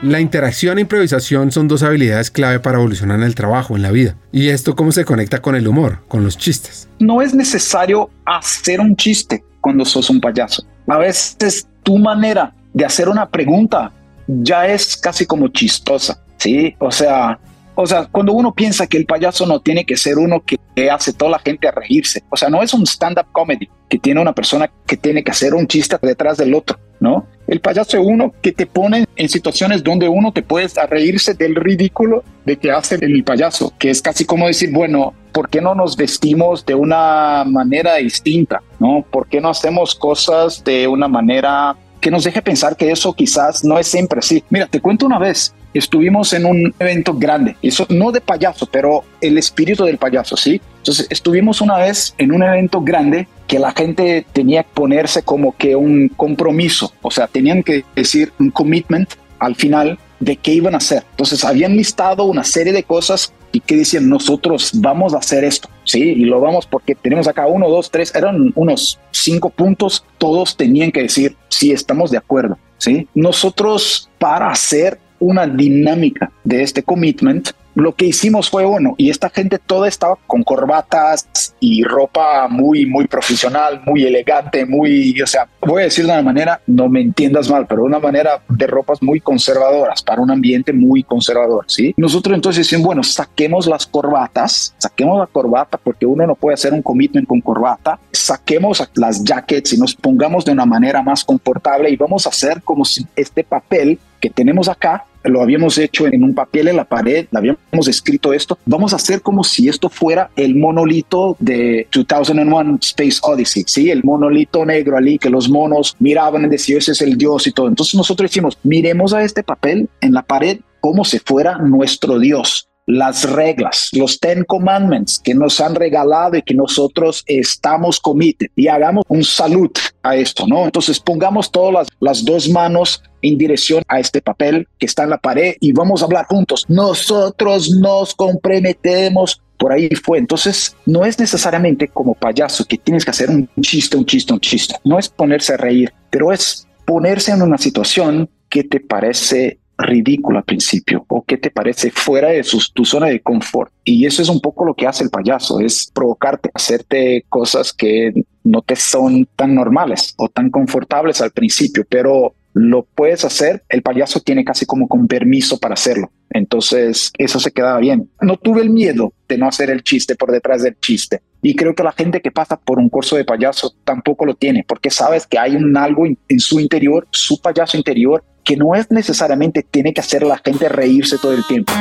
La interacción e improvisación son dos habilidades clave para evolucionar en el trabajo, en la vida. ¿Y esto cómo se conecta con el humor, con los chistes? No es necesario hacer un chiste cuando sos un payaso. A veces tu manera de hacer una pregunta ya es casi como chistosa, ¿sí? O sea, o sea, cuando uno piensa que el payaso no tiene que ser uno que hace toda la gente a reírse, o sea, no es un stand-up comedy que tiene una persona que tiene que hacer un chiste detrás del otro, ¿no? El payaso es uno que te pone en situaciones donde uno te puede reírse del ridículo de que hace el payaso, que es casi como decir, bueno, ¿por qué no nos vestimos de una manera distinta? ¿No? ¿Por qué no hacemos cosas de una manera que nos deje pensar que eso quizás no es siempre así? Mira, te cuento una vez, estuvimos en un evento grande, eso no de payaso, pero el espíritu del payaso, ¿sí? Entonces estuvimos una vez en un evento grande que la gente tenía que ponerse como que un compromiso, o sea, tenían que decir un commitment al final de qué iban a hacer. Entonces habían listado una serie de cosas y que decían nosotros vamos a hacer esto, sí, y lo vamos porque tenemos acá uno, dos, tres, eran unos cinco puntos, todos tenían que decir sí, estamos de acuerdo, sí. Nosotros para hacer una dinámica de este commitment, lo que hicimos fue bueno, y esta gente toda estaba con corbatas y ropa muy, muy profesional, muy elegante, muy, o sea, voy a decir de una manera, no me entiendas mal, pero una manera de ropas muy conservadoras, para un ambiente muy conservador, ¿sí? Nosotros entonces decimos, bueno, saquemos las corbatas, saquemos la corbata, porque uno no puede hacer un commitment con corbata, saquemos las jackets y nos pongamos de una manera más confortable y vamos a hacer como si este papel que tenemos acá lo habíamos hecho en un papel en la pared, habíamos escrito esto. Vamos a hacer como si esto fuera el monolito de 2001 Space Odyssey, ¿sí? El monolito negro allí que los monos miraban y decían, ese es el Dios y todo. Entonces nosotros decimos, miremos a este papel en la pared como si fuera nuestro Dios las reglas, los Ten Commandments que nos han regalado y que nosotros estamos comité y hagamos un salud a esto, ¿no? Entonces pongamos todas las, las dos manos en dirección a este papel que está en la pared y vamos a hablar juntos. Nosotros nos comprometemos por ahí fue. Entonces, no es necesariamente como payaso que tienes que hacer un chiste, un chiste, un chiste. No es ponerse a reír, pero es ponerse en una situación que te parece ridículo al principio o que te parece fuera de tu zona de confort. Y eso es un poco lo que hace el payaso, es provocarte, hacerte cosas que no te son tan normales o tan confortables al principio, pero lo puedes hacer, el payaso tiene casi como permiso para hacerlo. Entonces, eso se quedaba bien. No tuve el miedo de no hacer el chiste por detrás del chiste. Y creo que la gente que pasa por un curso de payaso tampoco lo tiene, porque sabes que hay un algo en su interior, su payaso interior, que no es necesariamente tiene que hacer a la gente reírse todo el tiempo.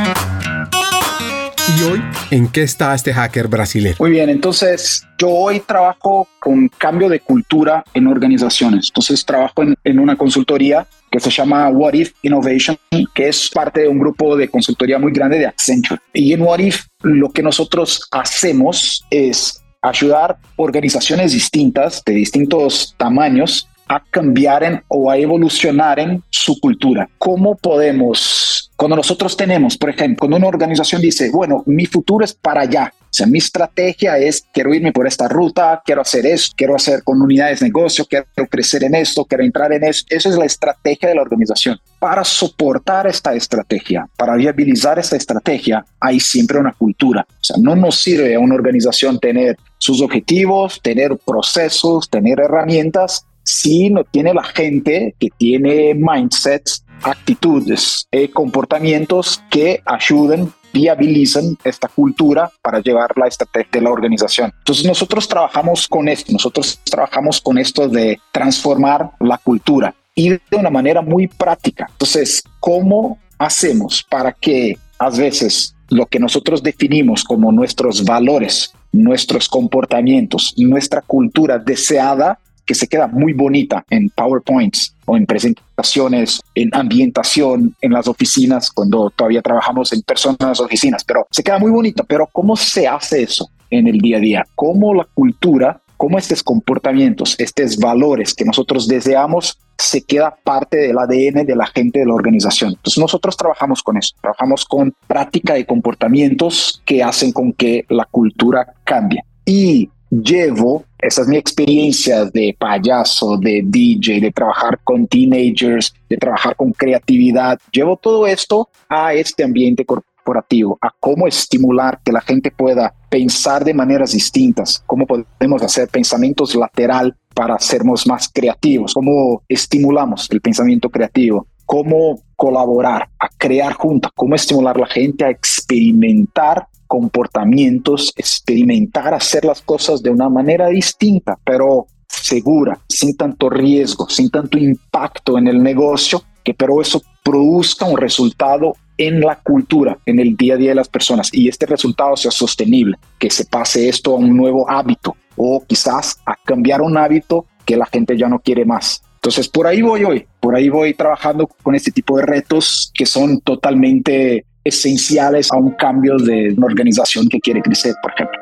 Y hoy, ¿en qué está este hacker brasileño? Muy bien, entonces yo hoy trabajo con cambio de cultura en organizaciones. Entonces trabajo en, en una consultoría que se llama What If Innovation, que es parte de un grupo de consultoría muy grande de Accenture. Y en What If lo que nosotros hacemos es ayudar organizaciones distintas, de distintos tamaños, a cambiar en, o a evolucionar en su cultura. ¿Cómo podemos, cuando nosotros tenemos, por ejemplo, cuando una organización dice, bueno, mi futuro es para allá, o sea, mi estrategia es, quiero irme por esta ruta, quiero hacer eso, quiero hacer con unidades de negocio, quiero crecer en esto, quiero entrar en eso. Esa es la estrategia de la organización. Para soportar esta estrategia, para viabilizar esta estrategia, hay siempre una cultura. O sea, no nos sirve a una organización tener sus objetivos, tener procesos, tener herramientas, si no tiene la gente que tiene mindsets, actitudes, eh, comportamientos que ayuden viabilizan esta cultura para llevar la estrategia de la organización. Entonces nosotros trabajamos con esto, nosotros trabajamos con esto de transformar la cultura y de una manera muy práctica. Entonces, ¿cómo hacemos para que a veces lo que nosotros definimos como nuestros valores, nuestros comportamientos, nuestra cultura deseada que se queda muy bonita en PowerPoints o en presentaciones, en ambientación, en las oficinas, cuando todavía trabajamos en personas en las oficinas, pero se queda muy bonita. Pero ¿cómo se hace eso en el día a día? ¿Cómo la cultura, cómo estos comportamientos, estos valores que nosotros deseamos se queda parte del ADN de la gente de la organización. Entonces nosotros trabajamos con eso, trabajamos con práctica de comportamientos que hacen con que la cultura cambie. Y llevo, esa es mi experiencia de payaso, de DJ, de trabajar con teenagers, de trabajar con creatividad, llevo todo esto a este ambiente corporativo, a cómo estimular que la gente pueda pensar de maneras distintas, cómo podemos hacer pensamientos lateral para sermos más creativos, cómo estimulamos el pensamiento creativo, cómo colaborar, a crear juntos, cómo estimular a la gente a experimentar comportamientos, experimentar hacer las cosas de una manera distinta, pero segura, sin tanto riesgo, sin tanto impacto en el negocio, que pero eso produzca un resultado en la cultura, en el día a día de las personas y este resultado sea sostenible, que se pase esto a un nuevo hábito o quizás a cambiar un hábito que la gente ya no quiere más. Entonces, por ahí voy hoy, por ahí voy trabajando con este tipo de retos que son totalmente esenciales a un cambio de una organización que quiere crecer, por ejemplo.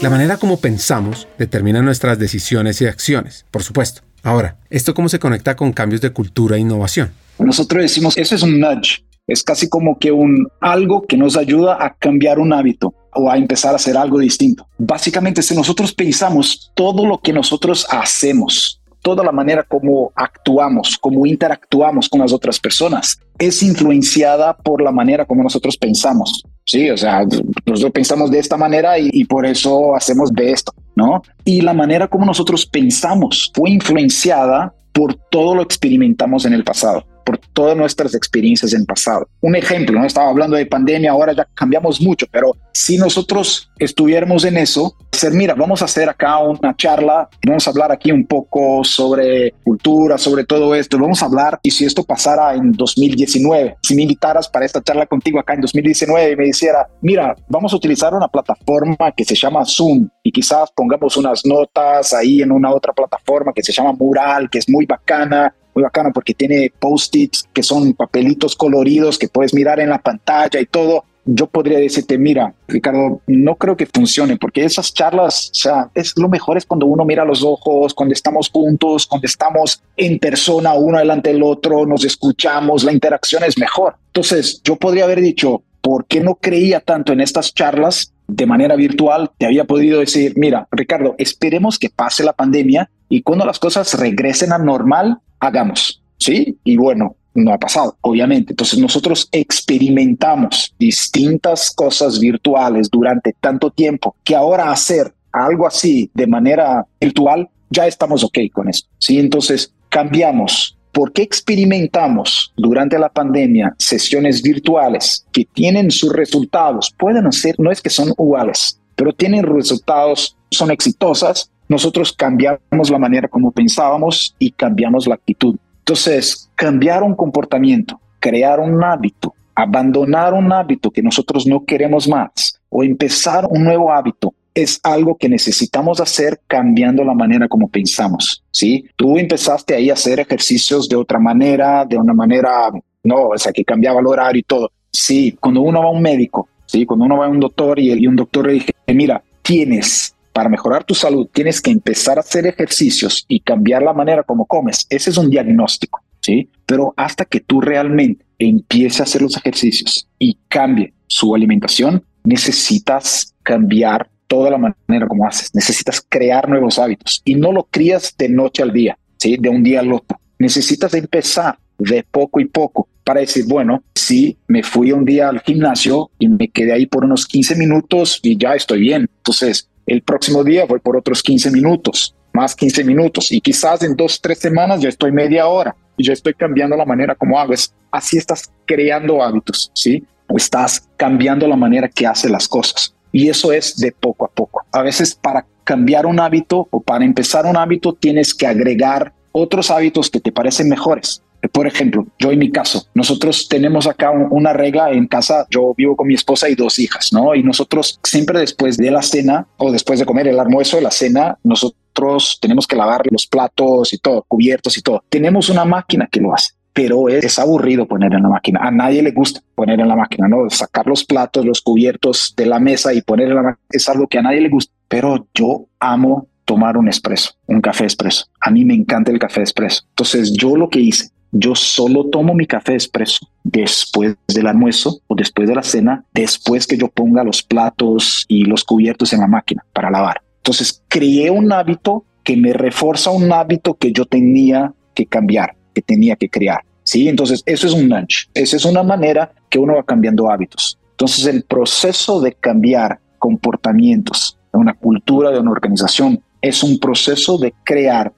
La manera como pensamos determina nuestras decisiones y acciones, por supuesto. Ahora, ¿esto cómo se conecta con cambios de cultura e innovación? Nosotros decimos, eso es un nudge, es casi como que un algo que nos ayuda a cambiar un hábito o a empezar a hacer algo distinto. Básicamente, si nosotros pensamos todo lo que nosotros hacemos, toda la manera como actuamos, como interactuamos con las otras personas, es influenciada por la manera como nosotros pensamos. Sí, o sea, nosotros pensamos de esta manera y, por eso hacemos de esto, ¿no? Y la manera como nosotros pensamos fue influenciada por todo lo que experimentamos en el pasado por todas nuestras experiencias en pasado. Un ejemplo, no estaba hablando de pandemia, ahora ya cambiamos mucho, pero si nosotros estuviéramos en eso, decir, mira, vamos a hacer acá una charla, vamos a hablar aquí un poco sobre cultura, sobre todo esto, vamos a hablar y si esto pasara en 2019, si me invitaras para esta charla contigo acá en 2019 y me dijera, mira, vamos a utilizar una plataforma que se llama Zoom y quizás pongamos unas notas ahí en una otra plataforma que se llama Mural, que es muy bacana, muy bacano porque tiene post-its que son papelitos coloridos que puedes mirar en la pantalla y todo. Yo podría decirte, mira, Ricardo, no creo que funcione porque esas charlas, o sea, es lo mejor es cuando uno mira los ojos, cuando estamos juntos, cuando estamos en persona uno delante del otro, nos escuchamos, la interacción es mejor. Entonces, yo podría haber dicho, ¿por qué no creía tanto en estas charlas de manera virtual? Te había podido decir, mira, Ricardo, esperemos que pase la pandemia y cuando las cosas regresen a normal, hagamos, ¿sí? Y bueno, no ha pasado, obviamente. Entonces nosotros experimentamos distintas cosas virtuales durante tanto tiempo que ahora hacer algo así de manera virtual, ya estamos ok con eso, ¿sí? Entonces cambiamos. ¿Por qué experimentamos durante la pandemia sesiones virtuales que tienen sus resultados? Pueden ser, no es que son iguales, pero tienen resultados, son exitosas nosotros cambiamos la manera como pensábamos y cambiamos la actitud. Entonces, cambiar un comportamiento, crear un hábito, abandonar un hábito que nosotros no queremos más o empezar un nuevo hábito es algo que necesitamos hacer cambiando la manera como pensamos, ¿sí? Tú empezaste ahí a hacer ejercicios de otra manera, de una manera, no, o sea, que cambiaba el horario y todo. Sí, cuando uno va a un médico, ¿sí? Cuando uno va a un doctor y, y un doctor le dice, mira, tienes para mejorar tu salud, tienes que empezar a hacer ejercicios y cambiar la manera como comes. Ese es un diagnóstico, ¿sí? Pero hasta que tú realmente empieces a hacer los ejercicios y cambie su alimentación, necesitas cambiar toda la manera como haces. Necesitas crear nuevos hábitos y no lo crías de noche al día, ¿sí? de un día al otro. Necesitas empezar de poco y poco para decir, bueno, sí, me fui un día al gimnasio y me quedé ahí por unos 15 minutos y ya estoy bien. Entonces, el próximo día voy por otros 15 minutos, más 15 minutos y quizás en dos, tres semanas ya estoy media hora y ya estoy cambiando la manera como hago. así estás creando hábitos, ¿sí? O estás cambiando la manera que hace las cosas. Y eso es de poco a poco. A veces para cambiar un hábito o para empezar un hábito tienes que agregar otros hábitos que te parecen mejores. Por ejemplo, yo en mi caso, nosotros tenemos acá una regla en casa, yo vivo con mi esposa y dos hijas, ¿no? Y nosotros siempre después de la cena o después de comer el almuerzo de la cena, nosotros tenemos que lavar los platos y todo, cubiertos y todo. Tenemos una máquina que lo hace pero es, aburrido poner en la máquina. A nadie le gusta poner en la máquina, ¿no? Sacar los platos, los cubiertos de la mesa y poner en la máquina es algo que a nadie le gusta, pero yo amo tomar un espresso, un café espresso. A mí me encanta el café espresso. Entonces yo lo que hice, yo solo tomo mi café espresso después del almuerzo o después de la cena, después que yo ponga los platos y los cubiertos en la máquina para lavar. Entonces creé un hábito que me refuerza un hábito que yo tenía que cambiar que tenía que crear. ¿sí? Entonces, eso es un nudge. Esa es una manera que uno va cambiando hábitos. Entonces, el proceso de cambiar comportamientos de una cultura, de una organización, es un proceso de crear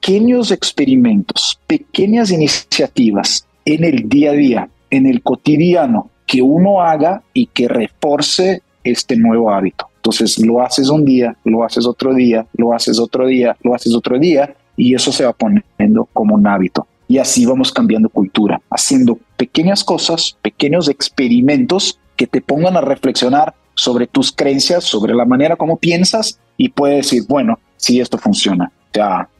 pequeños experimentos, pequeñas iniciativas en el día a día, en el cotidiano, que uno haga y que reforce este nuevo hábito. Entonces lo haces un día, lo haces otro día, lo haces otro día, lo haces otro día y eso se va poniendo como un hábito. Y así vamos cambiando cultura, haciendo pequeñas cosas, pequeños experimentos que te pongan a reflexionar sobre tus creencias, sobre la manera como piensas y puedes decir, bueno, si esto funciona.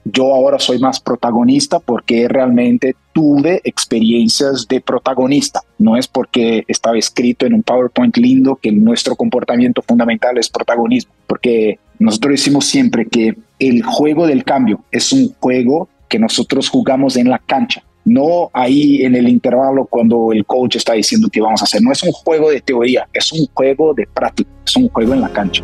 Yo ahora soy más protagonista porque realmente tuve experiencias de protagonista. No es porque estaba escrito en un PowerPoint lindo que nuestro comportamiento fundamental es protagonismo. Porque nosotros decimos siempre que el juego del cambio es un juego que nosotros jugamos en la cancha, no ahí en el intervalo cuando el coach está diciendo que vamos a hacer. No es un juego de teoría, es un juego de práctica, es un juego en la cancha.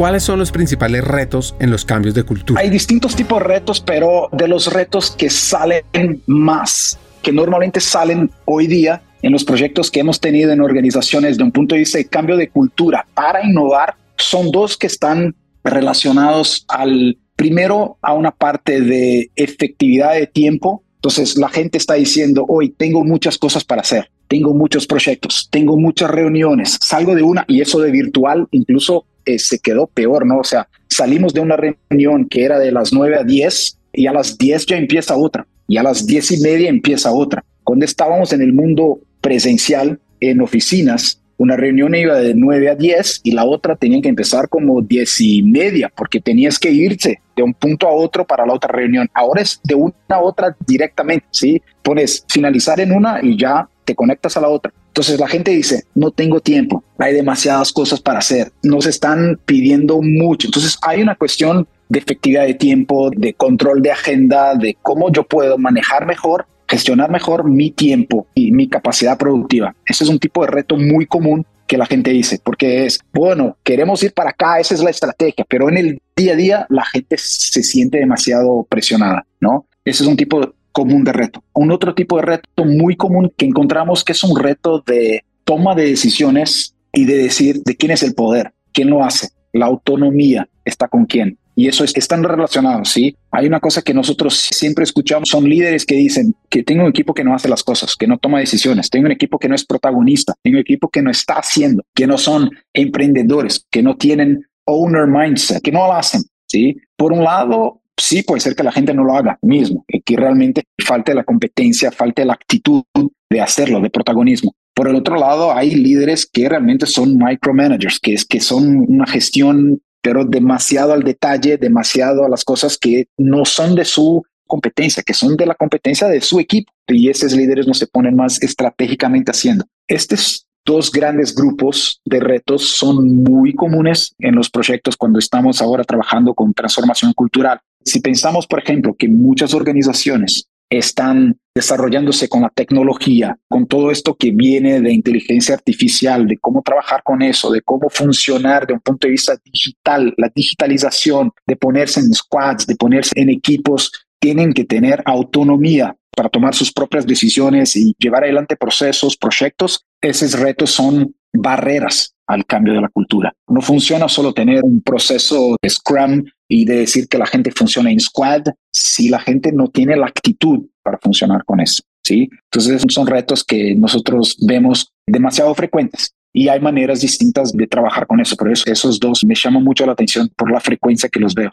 ¿Cuáles son los principales retos en los cambios de cultura? Hay distintos tipos de retos, pero de los retos que salen más, que normalmente salen hoy día en los proyectos que hemos tenido en organizaciones de un punto de vista de cambio de cultura para innovar, son dos que están relacionados al primero a una parte de efectividad de tiempo. Entonces la gente está diciendo, hoy tengo muchas cosas para hacer, tengo muchos proyectos, tengo muchas reuniones, salgo de una y eso de virtual incluso eh, se quedó peor, ¿no? O sea, salimos de una reunión que era de las 9 a 10 y a las 10 ya empieza otra y a las 10 y media empieza otra. Cuando estábamos en el mundo presencial en oficinas, una reunión iba de 9 a 10 y la otra tenía que empezar como 10 y media porque tenías que irse de un punto a otro para la otra reunión. Ahora es de una a otra directamente, ¿sí? Pones finalizar en una y ya te conectas a la otra. Entonces la gente dice, no tengo tiempo, hay demasiadas cosas para hacer, nos están pidiendo mucho. Entonces hay una cuestión de efectividad de tiempo, de control de agenda, de cómo yo puedo manejar mejor gestionar mejor mi tiempo y mi capacidad productiva. Ese es un tipo de reto muy común que la gente dice, porque es, bueno, queremos ir para acá, esa es la estrategia, pero en el día a día la gente se siente demasiado presionada, ¿no? Ese es un tipo común de reto. Un otro tipo de reto muy común que encontramos que es un reto de toma de decisiones y de decir de quién es el poder, quién lo hace, la autonomía está con quién. Y eso es, están relacionados, ¿sí? Hay una cosa que nosotros siempre escuchamos, son líderes que dicen que tengo un equipo que no hace las cosas, que no toma decisiones, tengo un equipo que no es protagonista, tengo un equipo que no está haciendo, que no son emprendedores, que no tienen owner mindset, que no lo hacen, ¿sí? Por un lado, sí puede ser que la gente no lo haga mismo, que realmente falte la competencia, falte la actitud de hacerlo, de protagonismo. Por el otro lado, hay líderes que realmente son micromanagers, que es que son una gestión, pero demasiado al detalle, demasiado a las cosas que no son de su competencia, que son de la competencia de su equipo. Y esos líderes no se ponen más estratégicamente haciendo. Estos dos grandes grupos de retos son muy comunes en los proyectos cuando estamos ahora trabajando con transformación cultural. Si pensamos, por ejemplo, que muchas organizaciones están desarrollándose con la tecnología, con todo esto que viene de inteligencia artificial, de cómo trabajar con eso, de cómo funcionar de un punto de vista digital, la digitalización, de ponerse en squads, de ponerse en equipos, tienen que tener autonomía para tomar sus propias decisiones y llevar adelante procesos, proyectos. Esos retos son barreras al cambio de la cultura. No funciona solo tener un proceso de Scrum y de decir que la gente funciona en squad si la gente no tiene la actitud para funcionar con eso. ¿sí? Entonces son retos que nosotros vemos demasiado frecuentes y hay maneras distintas de trabajar con eso. Por eso esos dos me llaman mucho la atención por la frecuencia que los veo.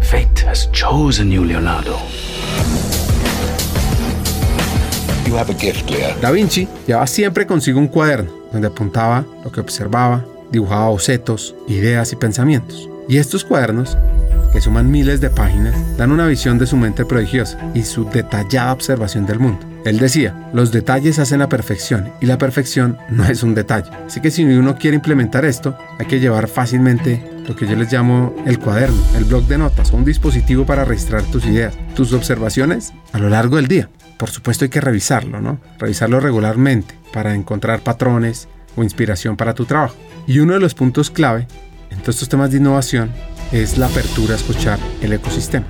Fate has chosen you, Leonardo. Da Vinci llevaba siempre consigo un cuaderno donde apuntaba lo que observaba, dibujaba bocetos, ideas y pensamientos. Y estos cuadernos, que suman miles de páginas, dan una visión de su mente prodigiosa y su detallada observación del mundo. Él decía, los detalles hacen la perfección y la perfección no es un detalle. Así que si uno quiere implementar esto, hay que llevar fácilmente lo que yo les llamo el cuaderno, el blog de notas un dispositivo para registrar tus ideas, tus observaciones a lo largo del día. Por supuesto hay que revisarlo, ¿no? Revisarlo regularmente para encontrar patrones o inspiración para tu trabajo. Y uno de los puntos clave en todos estos temas de innovación es la apertura a escuchar el ecosistema.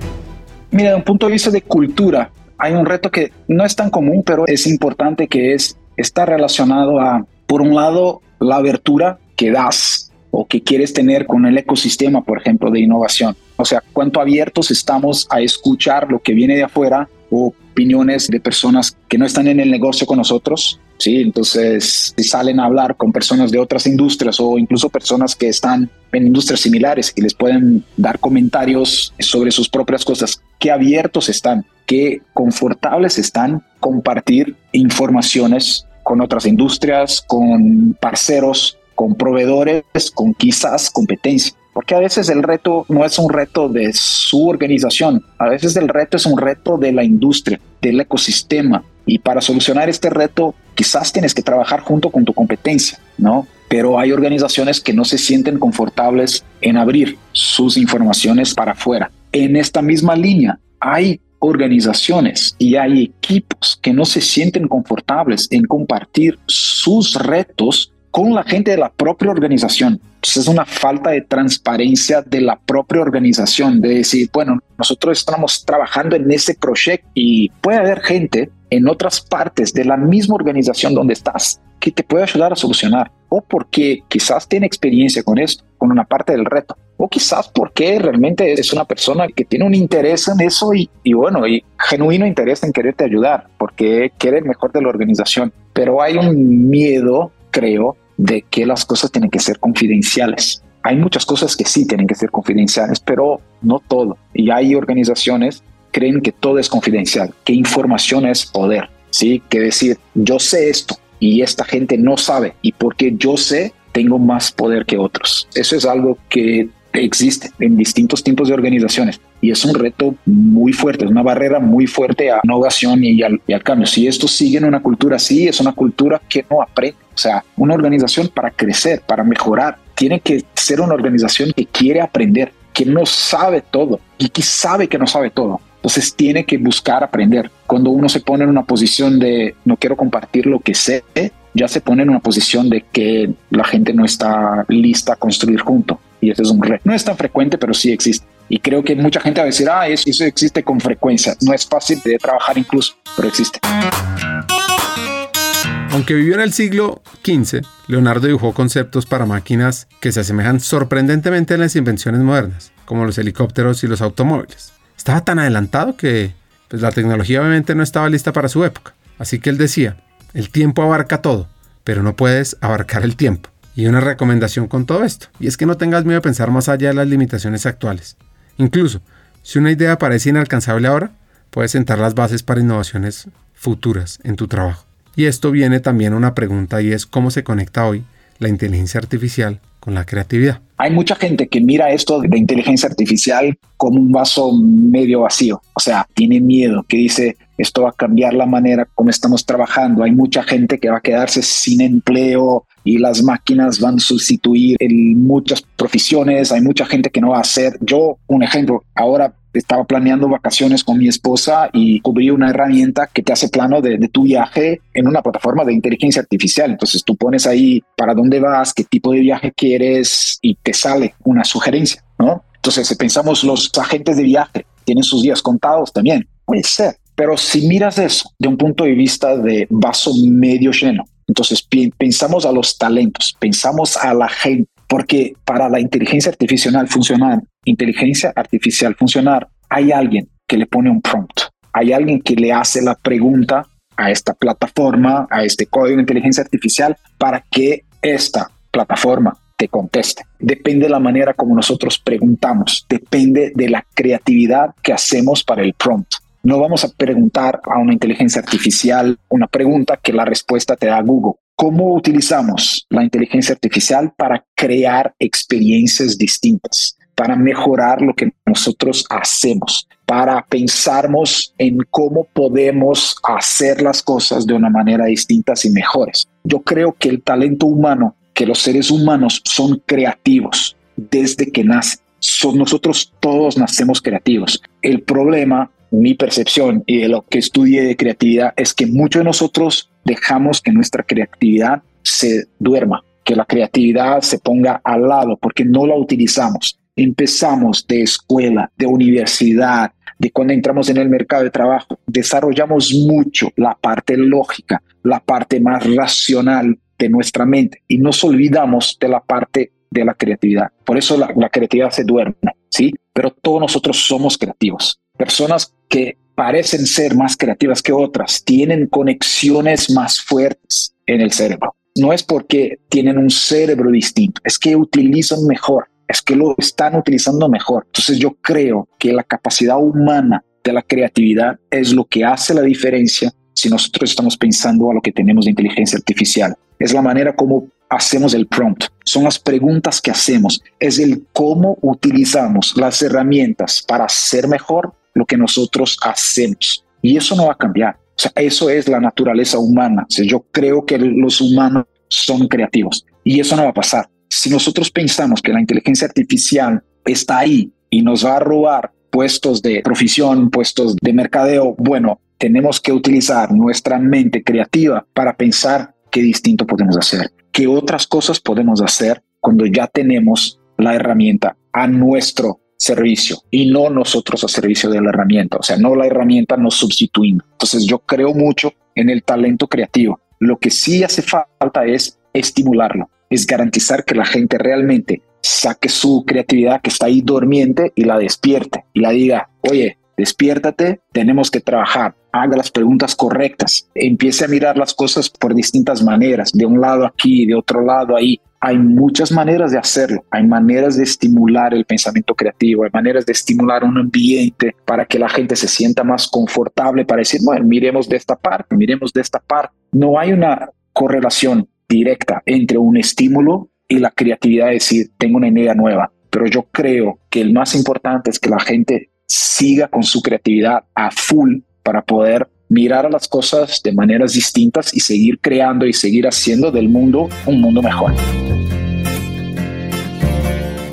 Mira, de un punto de vista de cultura, hay un reto que no es tan común, pero es importante que es está relacionado a, por un lado, la abertura que das o que quieres tener con el ecosistema, por ejemplo, de innovación. O sea, cuánto abiertos estamos a escuchar lo que viene de afuera o opiniones de personas que no están en el negocio con nosotros ¿sí? Entonces, si salen a hablar con personas de otras industrias o incluso personas que están en industrias similares y les pueden dar comentarios sobre sus propias cosas, qué abiertos están, qué confortables están compartir informaciones con otras industrias, con parceros, con proveedores, con quizás competencia. Porque a veces el reto no es un reto de su organización, a veces el reto es un reto de la industria, del ecosistema, y para solucionar este reto, quizás tienes que trabajar junto con tu competencia, ¿no? Pero hay organizaciones que no se sienten confortables en abrir sus informaciones para afuera. En esta misma línea, hay organizaciones y hay equipos que no se sienten confortables en compartir sus retos con la gente de la propia organización. Es una falta de transparencia de la propia organización, de decir, bueno, nosotros estamos trabajando en ese proyecto y puede haber gente en otras partes de la misma organización donde estás que te puede ayudar a solucionar o porque quizás tiene experiencia con esto, con una parte del reto, o quizás porque realmente es una persona que tiene un interés en eso y, y bueno, y genuino interés en quererte ayudar porque quiere el mejor de la organización. Pero hay un miedo, creo, de que las cosas tienen que ser confidenciales. Hay muchas cosas que sí tienen que ser confidenciales, pero no todo. Y hay organizaciones creen que todo es confidencial, que información es poder, ¿sí? Que decir, yo sé esto y esta gente no sabe y porque yo sé, tengo más poder que otros. Eso es algo que existe en distintos tipos de organizaciones y es un reto muy fuerte, es una barrera muy fuerte a innovación y al, y al cambio. Si esto sigue en una cultura así, es una cultura que no aprende. O sea, una organización para crecer, para mejorar, tiene que ser una organización que quiere aprender, que no sabe todo y que sabe que no sabe todo entonces tiene que buscar aprender. Cuando uno se pone en una posición de no quiero compartir lo que sé, ya se pone en una posición de que la gente no está lista a construir junto. Y ese es un reto. No es tan frecuente, pero sí existe. Y creo que mucha gente va a decir, ah, eso, existe con frecuencia. No es fácil de trabajar incluso, pero existe. Aunque vivió en el siglo XV, Leonardo dibujó conceptos para máquinas que se asemejan sorprendentemente a las invenciones modernas, como los helicópteros y los automóviles estaba tan adelantado que pues, la tecnología obviamente no estaba lista para su época. Así que él decía, el tiempo abarca todo, pero no puedes abarcar el tiempo. Y una recomendación con todo esto, y es que no tengas miedo de pensar más allá de las limitaciones actuales. Incluso, Si una idea parece inalcanzable ahora, puedes sentar las bases para innovaciones futuras en tu trabajo. Y esto viene también a una pregunta y es cómo se conecta hoy la inteligencia artificial con la creatividad. Hay mucha gente que mira esto de inteligencia artificial como un vaso medio vacío, o sea, tiene miedo, que dice, esto va a cambiar la manera como estamos trabajando. Hay mucha gente que va a quedarse sin empleo y las máquinas van a sustituir en muchas profesiones. Hay mucha gente que no va a hacer. Yo, un ejemplo, ahora estaba planeando vacaciones con mi esposa y cubrí una herramienta que te hace plano de, tu viaje en una plataforma de inteligencia artificial. Entonces tú pones ahí para dónde vas, qué tipo de viaje quieres y te sale una sugerencia, ¿no? Entonces, si pensamos los agentes de viaje tienen sus días contados también, puede ser. Pero si miras eso de un punto de vista de vaso medio lleno, entonces pensamos a los talentos, pensamos a la gente, porque para la inteligencia artificial funcionar, inteligencia artificial funcionar, hay alguien que le pone un prompt, hay alguien que le hace la pregunta a esta plataforma, a este código de inteligencia artificial, para que esta plataforma te conteste. Depende de la manera como nosotros preguntamos, depende de la creatividad que hacemos para el prompt. No vamos a preguntar a una inteligencia artificial una pregunta que la respuesta te da Google. ¿Cómo utilizamos la inteligencia artificial para crear experiencias distintas, para mejorar lo que nosotros hacemos, para pensarnos en cómo podemos hacer las cosas de una manera distinta y mejores? Yo creo que el talento humano, que los seres humanos son creativos desde que nacen. Son nosotros todos nacemos creativos. El problema mi percepción y de lo que estudié de creatividad es que muchos de nosotros dejamos que nuestra creatividad se duerma, que la creatividad se ponga al lado porque no la utilizamos. Empezamos de escuela, de universidad, de cuando entramos en el mercado de trabajo, desarrollamos mucho la parte lógica, la parte más racional de nuestra mente y nos olvidamos de la parte de la creatividad. Por eso la, creatividad se duerme, ¿sí? Pero todos nosotros somos creativos. Personas que parecen ser más creativas que otras, tienen conexiones más fuertes en el cerebro. No es porque tienen un cerebro distinto, es que utilizan mejor, es que lo están utilizando mejor. Entonces yo creo que la capacidad humana de la creatividad es lo que hace la diferencia si nosotros estamos pensando a lo que tenemos de inteligencia artificial. Es la manera como hacemos el prompt, son las preguntas que hacemos, es el cómo utilizamos las herramientas para ser mejor lo que nosotros hacemos. Y eso no va a cambiar. O sea, eso es la naturaleza humana. O yo creo que los humanos son creativos y eso no va a pasar. Si nosotros pensamos que la inteligencia artificial está ahí y nos va a robar puestos de profesión, puestos de mercadeo, bueno, tenemos que utilizar nuestra mente creativa para pensar qué distinto podemos hacer, qué otras cosas podemos hacer cuando ya tenemos la herramienta a nuestro servicio y no nosotros a servicio de la herramienta, o sea, no la herramienta nos sustituimos. Entonces yo creo mucho en el talento creativo. Lo que sí hace falta es estimularlo, es garantizar que la gente realmente saque su creatividad que está ahí dormiente y la despierte y la diga, oye, despiértate, tenemos que trabajar, haga las preguntas correctas, empiece a mirar las cosas por distintas maneras, de un lado aquí, de otro lado ahí, hay muchas maneras de hacerlo. Hay maneras de estimular el pensamiento creativo, hay maneras de estimular un ambiente para que la gente se sienta más confortable para decir, bueno, miremos de esta parte, miremos de esta parte. No hay una correlación directa entre un estímulo y la creatividad de decir, tengo una idea nueva. Pero yo creo que el más importante es que la gente siga con su creatividad a full para poder mirar a las cosas de maneras distintas y seguir creando y seguir haciendo del mundo un mundo mejor.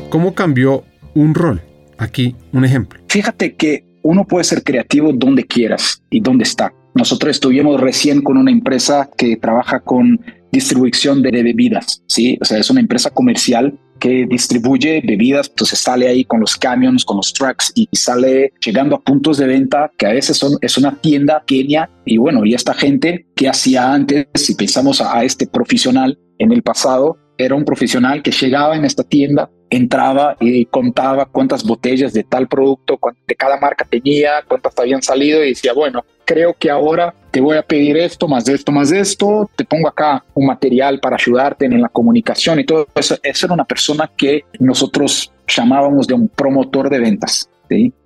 ¿Cómo cambió un rol? Aquí un ejemplo. Fíjate que uno puede ser creativo donde quieras y donde está. Nosotros estuvimos recién con una empresa que trabaja con distribución de bebidas, ¿sí? O sea, es una empresa comercial que distribuye bebidas, entonces sale ahí con los camiones, con los trucks y sale llegando a puntos de venta que a veces son, es una tienda pequeña y bueno, y esta gente que hacía antes, si pensamos a, a este profesional en el pasado, era un profesional que llegaba en esta tienda, entraba y contaba cuántas botellas de tal producto, de cada marca tenía, cuántas habían salido y decía, bueno, creo que ahora te voy a pedir esto, más esto, más esto, te pongo acá un material para ayudarte en la comunicación y todo eso. Esa era una persona que nosotros llamábamos de un promotor de ventas.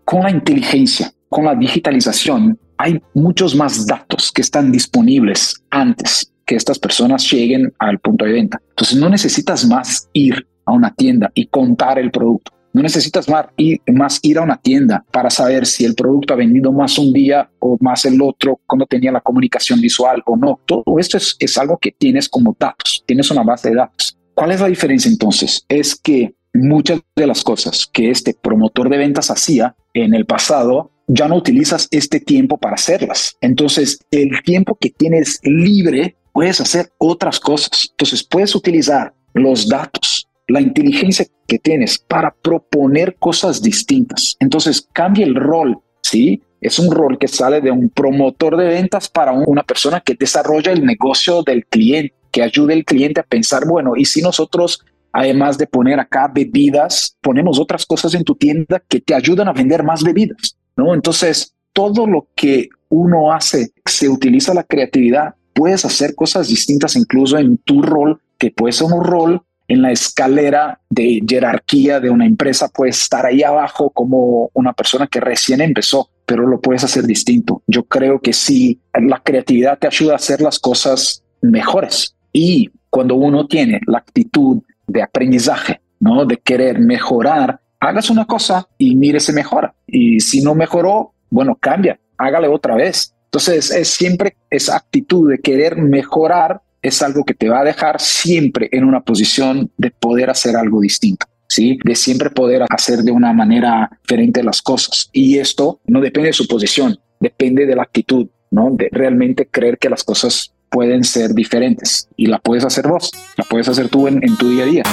con la inteligencia, con la digitalización, hay muchos más datos que están disponibles antes que estas personas lleguen al punto de venta. Entonces no necesitas más ir a una tienda y contar el producto. No necesitas más ir, a una tienda para saber si el producto ha vendido más un día o más el otro, cuando tenía la comunicación visual o no. Todo esto es, es algo que tienes como datos, tienes una base de datos. ¿Cuál es la diferencia entonces? Es que muchas de las cosas que este promotor de ventas hacía en el pasado, ya no utilizas este tiempo para hacerlas. Entonces, el tiempo que tienes libre, puedes hacer otras cosas. Entonces, puedes utilizar los datos la inteligencia que tienes para proponer cosas distintas. Entonces cambia el rol, ¿sí? Es un rol que sale de un promotor de ventas para una persona que desarrolla el negocio del cliente, que ayude al cliente a pensar, bueno, ¿y si nosotros, además de poner acá bebidas, ponemos otras cosas en tu tienda que te ayudan a vender más bebidas? ¿No? Entonces, todo lo que uno hace, se utiliza la creatividad, puedes hacer cosas distintas incluso en tu rol, que puede ser un rol en la escalera de jerarquía de una empresa, puedes estar ahí abajo como una persona que recién empezó, pero lo puedes hacer distinto. Yo creo que sí, la creatividad te ayuda a hacer las cosas mejores. Y cuando uno tiene la actitud de aprendizaje, ¿no? De querer mejorar, hagas una cosa y mire se mejora. Y si no mejoró, bueno, cambia, hágale otra vez. Entonces es siempre esa actitud de querer mejorar es algo que te va a dejar siempre en una posición de poder hacer algo distinto. ¿sí? De siempre poder hacer de una manera diferente las cosas. Y esto no depende de su posición, depende de la actitud, ¿no? De realmente creer que las cosas pueden ser diferentes y la puedes hacer vos, la puedes hacer tú en, en tu día a día.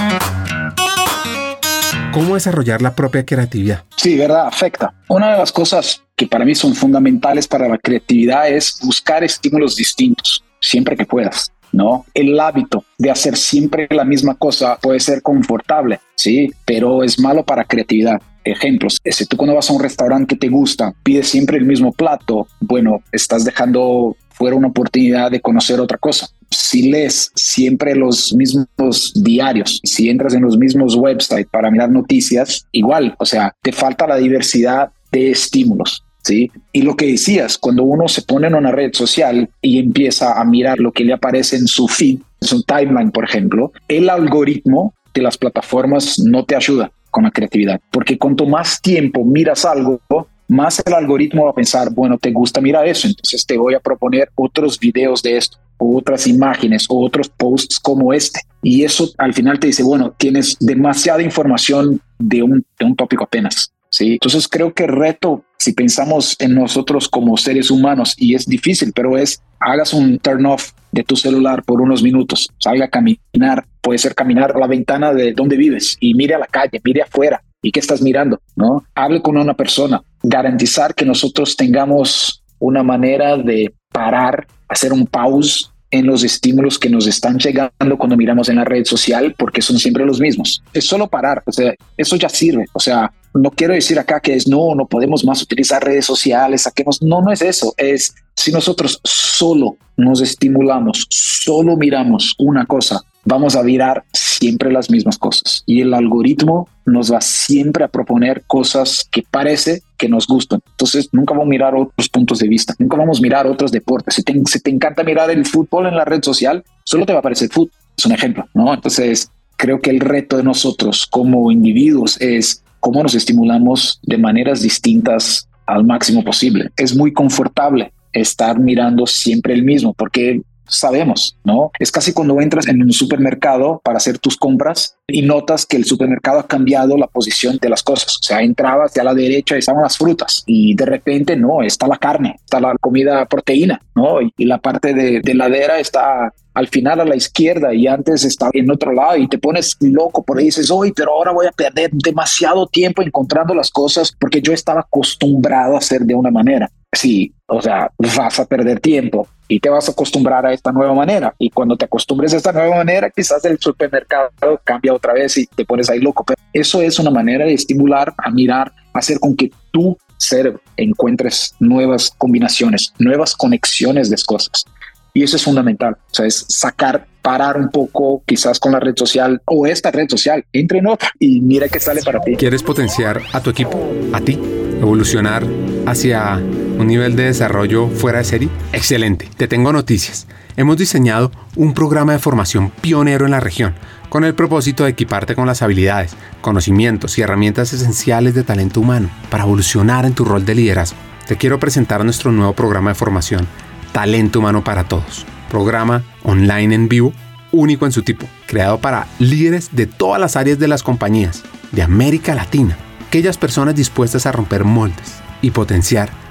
¿Cómo desarrollar la propia creatividad? Sí, verdad, afecta. Una de las cosas que para mí son fundamentales para la creatividad es buscar estímulos distintos siempre que puedas. ¿No? El hábito de hacer siempre la misma cosa puede ser confortable, sí, pero es malo para creatividad. Ejemplos, si tú cuando vas a un restaurante que te gusta, pides siempre el mismo plato, bueno, estás dejando fuera una oportunidad de conocer otra cosa. Si lees siempre los mismos diarios, si entras en los mismos websites para mirar noticias, igual, o sea, te falta la diversidad de estímulos. Y lo que decías, cuando uno se pone en una red social y empieza a mirar lo que le aparece en su feed, en su timeline, por ejemplo, el algoritmo de las plataformas no te ayuda con la creatividad, porque cuanto más tiempo miras algo, más el algoritmo va a pensar, bueno, te gusta mirar eso, entonces te voy a proponer otros videos de esto, otras imágenes, o otros posts como este. Y eso al final te dice, bueno, tienes demasiada información de un, de un tópico apenas. ¿Sí? Entonces creo que reto, si pensamos en nosotros como seres humanos, y es difícil, pero es hagas un turn off de tu celular por unos minutos, salga a caminar, puede ser caminar a la ventana de donde vives y mire a la calle, mire afuera. ¿Y qué estás mirando? ¿No? Hable con una persona, garantizar que nosotros tengamos una manera de parar, hacer un pause en los estímulos que nos están llegando cuando miramos en la red social, porque son siempre los mismos. Es solo parar, o sea, eso ya sirve. O sea, no quiero decir acá que es no, no podemos más utilizar redes sociales, saquemos. No, no es eso. Es si nosotros solo nos estimulamos, solo miramos una cosa, vamos a mirar siempre las mismas cosas y el algoritmo nos va siempre a proponer cosas que parece que nos gustan. Entonces nunca vamos a mirar otros puntos de vista, nunca vamos a mirar otros deportes. Si te, si te encanta mirar el fútbol en la red social, solo te va a aparecer fútbol. Es un ejemplo, ¿no? Entonces creo que el reto de nosotros como individuos es cómo nos estimulamos de maneras distintas al máximo posible. Es muy confortable estar mirando siempre el mismo porque sabemos, ¿no? Es casi cuando entras en un supermercado para hacer tus compras y notas que el supermercado ha cambiado la posición de las cosas. O sea, entrabas y a la derecha estaban las frutas y de repente no, está la carne, está la comida proteína, ¿no? Y, la parte de, de ladera está al final a la izquierda y antes estaba en otro lado y te pones loco por ahí dices, hoy, pero ahora voy a perder demasiado tiempo encontrando las cosas porque yo estaba acostumbrado a hacer de una manera. Sí, o sea, vas a perder tiempo y te vas a acostumbrar a esta nueva manera. Y cuando te acostumbres a esta nueva manera, quizás el supermercado cambia otra vez y te pones ahí loco. Pero eso es una manera de estimular a mirar, hacer con que tu cerebro encuentres nuevas combinaciones, nuevas conexiones de cosas. Y eso es fundamental. O sea, es sacar, parar un poco quizás con la red social o esta red social, entre en otra y mira qué sale para ti. ¿Quieres potenciar a tu equipo? ¿A ti? evolucionar hacia un nivel de desarrollo fuera de serie? Excelente, te tengo noticias. Hemos diseñado un programa de formación pionero en la región, con el propósito de equiparte con las habilidades, conocimientos y herramientas esenciales de talento humano para evolucionar en tu rol de liderazgo. Te quiero presentar nuestro nuevo programa de formación, Talento Humano para Todos. Programa online en vivo, único en su tipo, creado para líderes de todas las áreas de las compañías de América Latina, aquellas personas dispuestas a romper moldes y potenciar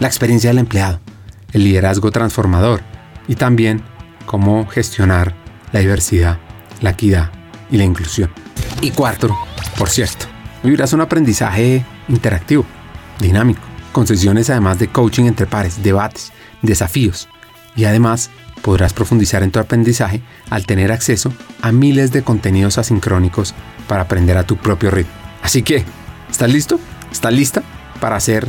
la experiencia del empleado, el liderazgo transformador y también cómo gestionar la diversidad, la equidad y la inclusión. Y cuarto, por cierto, vivirás un aprendizaje interactivo, dinámico, con sesiones además de coaching entre pares, debates, desafíos y además podrás profundizar en tu aprendizaje al tener acceso a miles de contenidos asincrónicos para aprender a tu propio ritmo. Así que, ¿estás listo? ¿Estás lista para hacer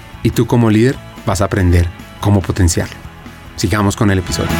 y tú como líder vas a aprender cómo potenciarlo. Sigamos con el episodio.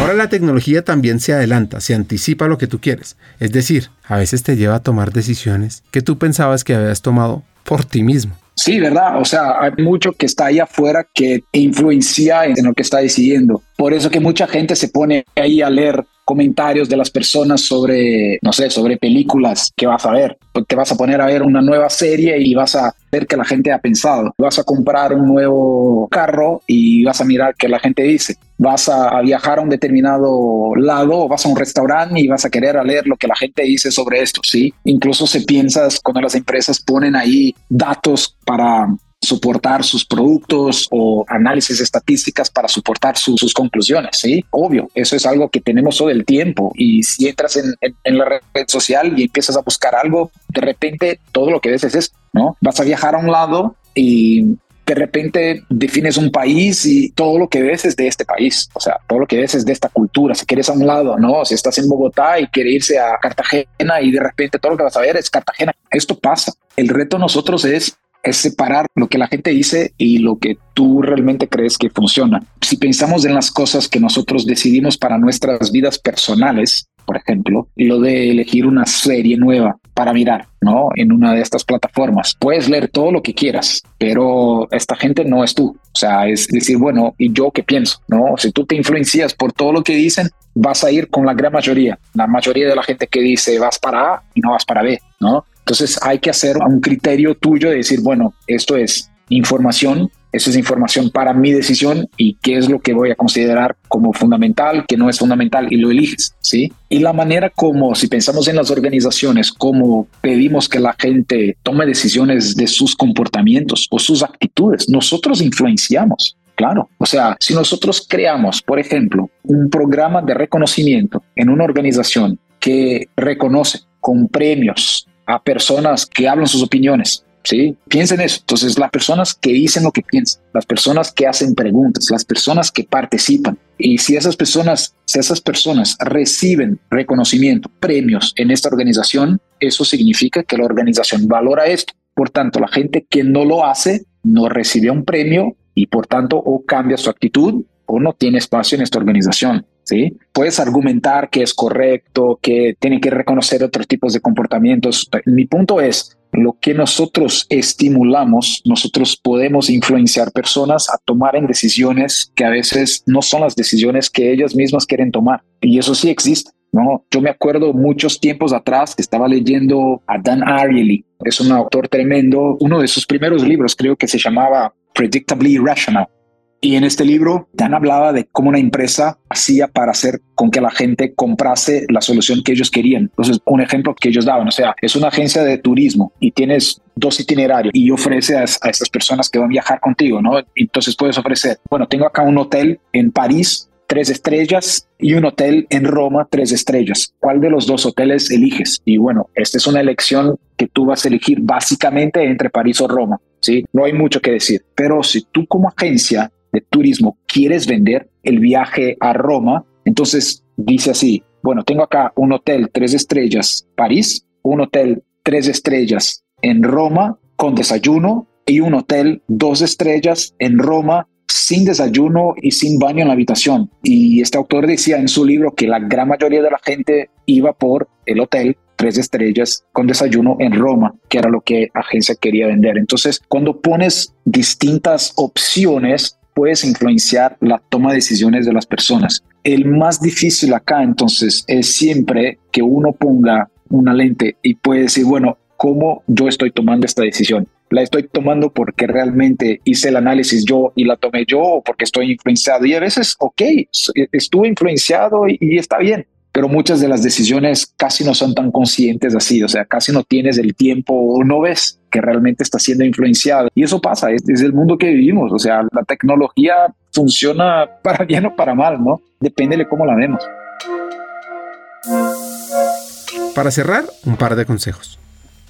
Ahora la tecnología también se adelanta, se anticipa lo que tú quieres, es decir, a veces te lleva a tomar decisiones que tú pensabas que habías tomado por ti mismo. Sí, ¿verdad? O sea, hay mucho que está ahí afuera que influencia en lo que está decidiendo. Por eso que mucha gente se pone ahí a leer comentarios de las personas sobre, no sé, sobre películas que vas a ver. Te vas a poner a ver una nueva serie y vas a ver que la gente ha pensado. Vas a comprar un nuevo carro y vas a mirar qué la gente dice. Vas a, viajar a un determinado lado, vas a un restaurante y vas a querer a leer lo que la gente dice sobre esto, ¿sí? Incluso se piensas cuando las empresas ponen ahí datos para soportar sus productos o análisis estadísticas para soportar sus conclusiones, ¿sí? Obvio, eso es algo que tenemos todo el tiempo y si entras en, en, la red social y empiezas a buscar algo, de repente todo lo que ves es eso, ¿no? Vas a viajar a un lado y de repente defines un país y todo lo que ves es de este país, o sea, todo lo que ves es de esta cultura. Si quieres a un lado, no, si estás en Bogotá y quieres irse a Cartagena y de repente todo lo que vas a ver es Cartagena. Esto pasa. El reto nosotros es es separar lo que la gente dice y lo que tú realmente crees que funciona. Si pensamos en las cosas que nosotros decidimos para nuestras vidas personales, por ejemplo, lo de elegir una serie nueva para mirar, ¿no? En una de estas plataformas. Puedes leer todo lo que quieras, pero esta gente no es tú. O sea, es decir, bueno, ¿y yo qué pienso? ¿No? Si tú te influencias por todo lo que dicen, vas a ir con la gran mayoría. La mayoría de la gente que dice vas para A y no vas para B, ¿no? Entonces hay que hacer un criterio tuyo de decir, bueno, esto es información, eso es información para mi decisión y qué es lo que voy a considerar como fundamental, que no es fundamental y lo eliges, ¿sí? Y la manera como, si pensamos en las organizaciones, como pedimos que la gente tome decisiones de sus comportamientos o sus actitudes, nosotros influenciamos. Claro, o sea, si nosotros creamos, por ejemplo, un programa de reconocimiento en una organización que reconoce con premios a personas que hablan sus opiniones. Sí, piensen eso. Entonces, las personas que dicen lo que piensan, las personas que hacen preguntas, las personas que participan. Y si esas personas, si esas personas reciben reconocimiento, premios en esta organización, eso significa que la organización valora esto. Por tanto, la gente que no lo hace no recibe un premio y por tanto o cambia su actitud o no tiene espacio en esta organización. ¿Sí? Puedes argumentar que es correcto, que tiene que reconocer otros tipos de comportamientos. Mi punto es, lo que nosotros estimulamos, nosotros podemos influenciar personas a tomar en decisiones que a veces no son las decisiones que ellas mismas quieren tomar. Y eso sí existe. ¿no? Yo me acuerdo muchos tiempos atrás que estaba leyendo a Dan Ariely, es un autor tremendo, uno de sus primeros libros creo que se llamaba Predictably Irrational. Y en este libro, Dan hablaba de cómo una empresa hacía para hacer con que la gente comprase la solución que ellos querían. Entonces, un ejemplo que ellos daban, o sea, es una agencia de turismo y tienes dos itinerarios y ofrece a, a estas personas que van a viajar contigo, ¿no? Entonces puedes ofrecer, bueno, tengo acá un hotel en París tres estrellas y un hotel en Roma, tres estrellas. ¿Cuál de los dos hoteles eliges? Y bueno, esta es una elección que tú vas a elegir básicamente entre París o Roma. Sí, no hay mucho que decir. Pero si tú como agencia de turismo quieres vender el viaje a Roma, entonces dice así, bueno, tengo acá un hotel tres estrellas París, un hotel tres estrellas en Roma con desayuno y un hotel dos estrellas en Roma sin desayuno y sin baño en la habitación. Y este autor decía en su libro que la gran mayoría de la gente iba por el hotel tres estrellas con desayuno en Roma, que era lo que agencia quería vender. Entonces, cuando pones distintas opciones, puedes influenciar la toma de decisiones de las personas. El más difícil acá entonces es siempre que uno ponga una lente y puede decir, bueno, ¿cómo yo estoy tomando esta decisión? ¿La estoy tomando porque realmente hice el análisis yo y la tomé yo o porque estoy influenciado? Y a veces, ok, estuve influenciado y, y está bien, pero muchas de las decisiones casi no son tan conscientes así, o sea, casi no tienes el tiempo o no ves que realmente está siendo influenciado. Y eso pasa, es, es, el mundo que vivimos, o sea, la tecnología funciona [laughs] para bien o para mal, ¿no? Depende de cómo la vemos. Para cerrar, un par de consejos.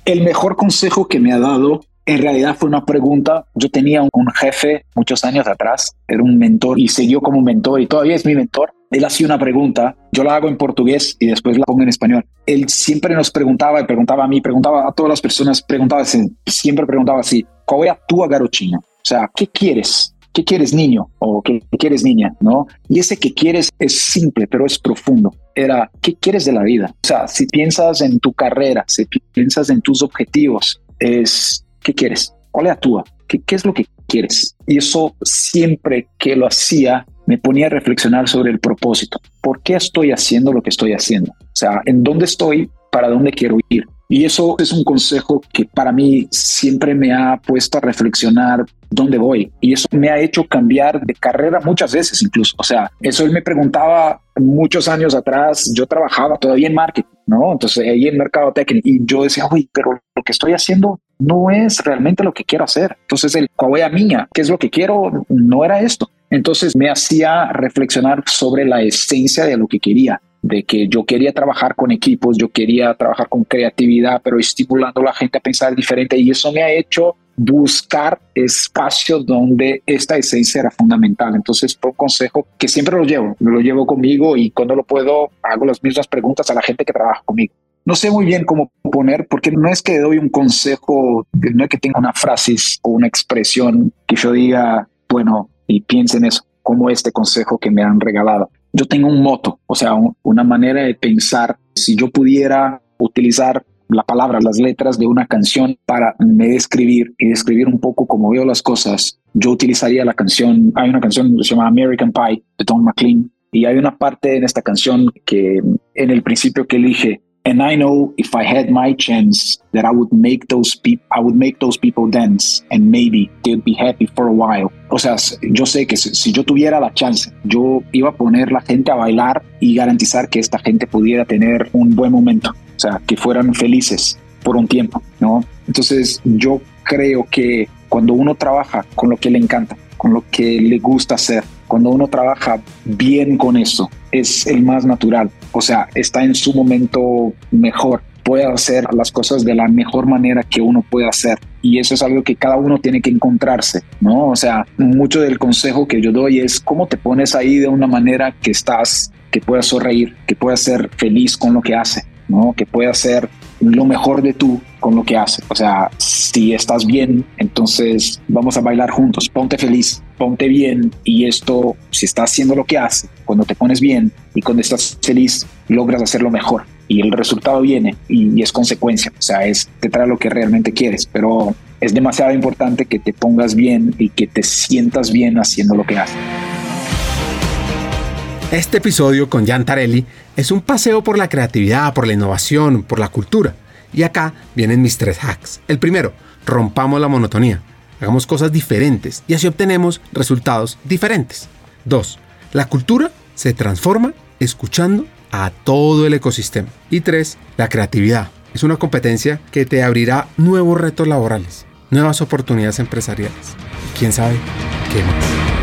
El mejor consejo que me ha dado en realidad fue una pregunta. Yo tenía un jefe muchos años atrás, era un mentor y siguió como mentor y todavía es mi mentor él hacía una pregunta, yo la hago en portugués y después la pongo en español. Él siempre nos preguntaba y preguntaba a mí, preguntaba a todas las personas, preguntaba, siempre preguntaba así, ¿cuál es tu garotina? O sea, ¿qué quieres? ¿Qué quieres niño? ¿O qué quieres niña? ¿No? Y ese que quieres es simple, pero es profundo. Era, ¿qué quieres de la vida? O sea, si piensas en tu carrera, si piensas en tus objetivos, es, ¿qué quieres? ¿Cuál es tu? ¿Qué, ¿Qué es lo que quieres? Y eso siempre que lo hacía, me ponía a reflexionar sobre el propósito. ¿Por qué estoy haciendo lo que estoy haciendo? O sea, ¿en dónde estoy? ¿Para dónde quiero ir? Y eso es un consejo que para mí siempre me ha puesto a reflexionar dónde voy. Y eso me ha hecho cambiar de carrera muchas veces incluso. O sea, eso él me preguntaba muchos años atrás, yo trabajaba todavía en marketing, ¿no? Entonces ahí en mercado técnico y yo decía, uy, pero lo que estoy haciendo no es realmente lo que quiero hacer. Entonces el a mía, ¿qué es lo que quiero? No era esto. Entonces me hacía reflexionar sobre la esencia de lo que quería, de que yo quería trabajar con equipos, yo quería trabajar con creatividad, pero estimulando a la gente a pensar diferente y eso me ha hecho buscar espacios donde esta esencia era fundamental. Entonces, por consejo que siempre lo llevo, lo llevo conmigo y cuando lo puedo hago las mismas preguntas a la gente que trabaja conmigo. No sé muy bien cómo poner, porque no es que doy un consejo, no es que tenga una frase o una expresión que yo diga, bueno, y piensen eso, como este consejo que me han regalado. Yo tengo un moto, o sea, una manera de pensar, si yo pudiera utilizar la palabra, las letras de una canción para me describir y describir un poco cómo veo las cosas, yo utilizaría la canción, hay una canción que se llama American Pie de Tom McLean y hay una parte en esta canción que en el principio que elige And I know if I had my chance that I would make those people, I would make those people dance and maybe they'd be happy for a while. O sea, yo sé que si, si yo tuviera la chance, yo iba a poner la gente a bailar y garantizar que esta gente pudiera tener un buen momento. O sea, que fueran felices por un tiempo, ¿no? Entonces, yo creo que cuando uno trabaja con lo que le encanta, con lo que le gusta hacer, cuando uno trabaja bien con eso, es el más natural. O sea, está en su momento mejor, puede hacer las cosas de la mejor manera que uno puede hacer. Y eso es algo que cada uno tiene que encontrarse, ¿no? O sea, mucho del consejo que yo doy es cómo te pones ahí de una manera que estás, que puedas sonreír, que puedas ser feliz con lo que hace, ¿no? Que puedas ser lo mejor de tú con lo que hace. O sea, si estás bien, entonces vamos a bailar juntos, ponte feliz, ponte bien y esto, si estás haciendo lo que hace, cuando te pones bien y cuando estás feliz, logras hacerlo mejor y el resultado viene y, es consecuencia, o sea, te trae lo que realmente quieres, pero es demasiado importante que te pongas bien y que te sientas bien haciendo lo que haces. Este episodio con Jan Tarelli es un paseo por la creatividad, por la innovación, por la cultura. Y acá vienen mis tres hacks. El primero, rompamos la monotonía. Hagamos cosas diferentes y así obtenemos resultados diferentes. Dos, la cultura se transforma escuchando a todo el ecosistema. Y tres, la creatividad. Es una competencia que te abrirá nuevos retos laborales, nuevas oportunidades empresariales. quién sabe qué más.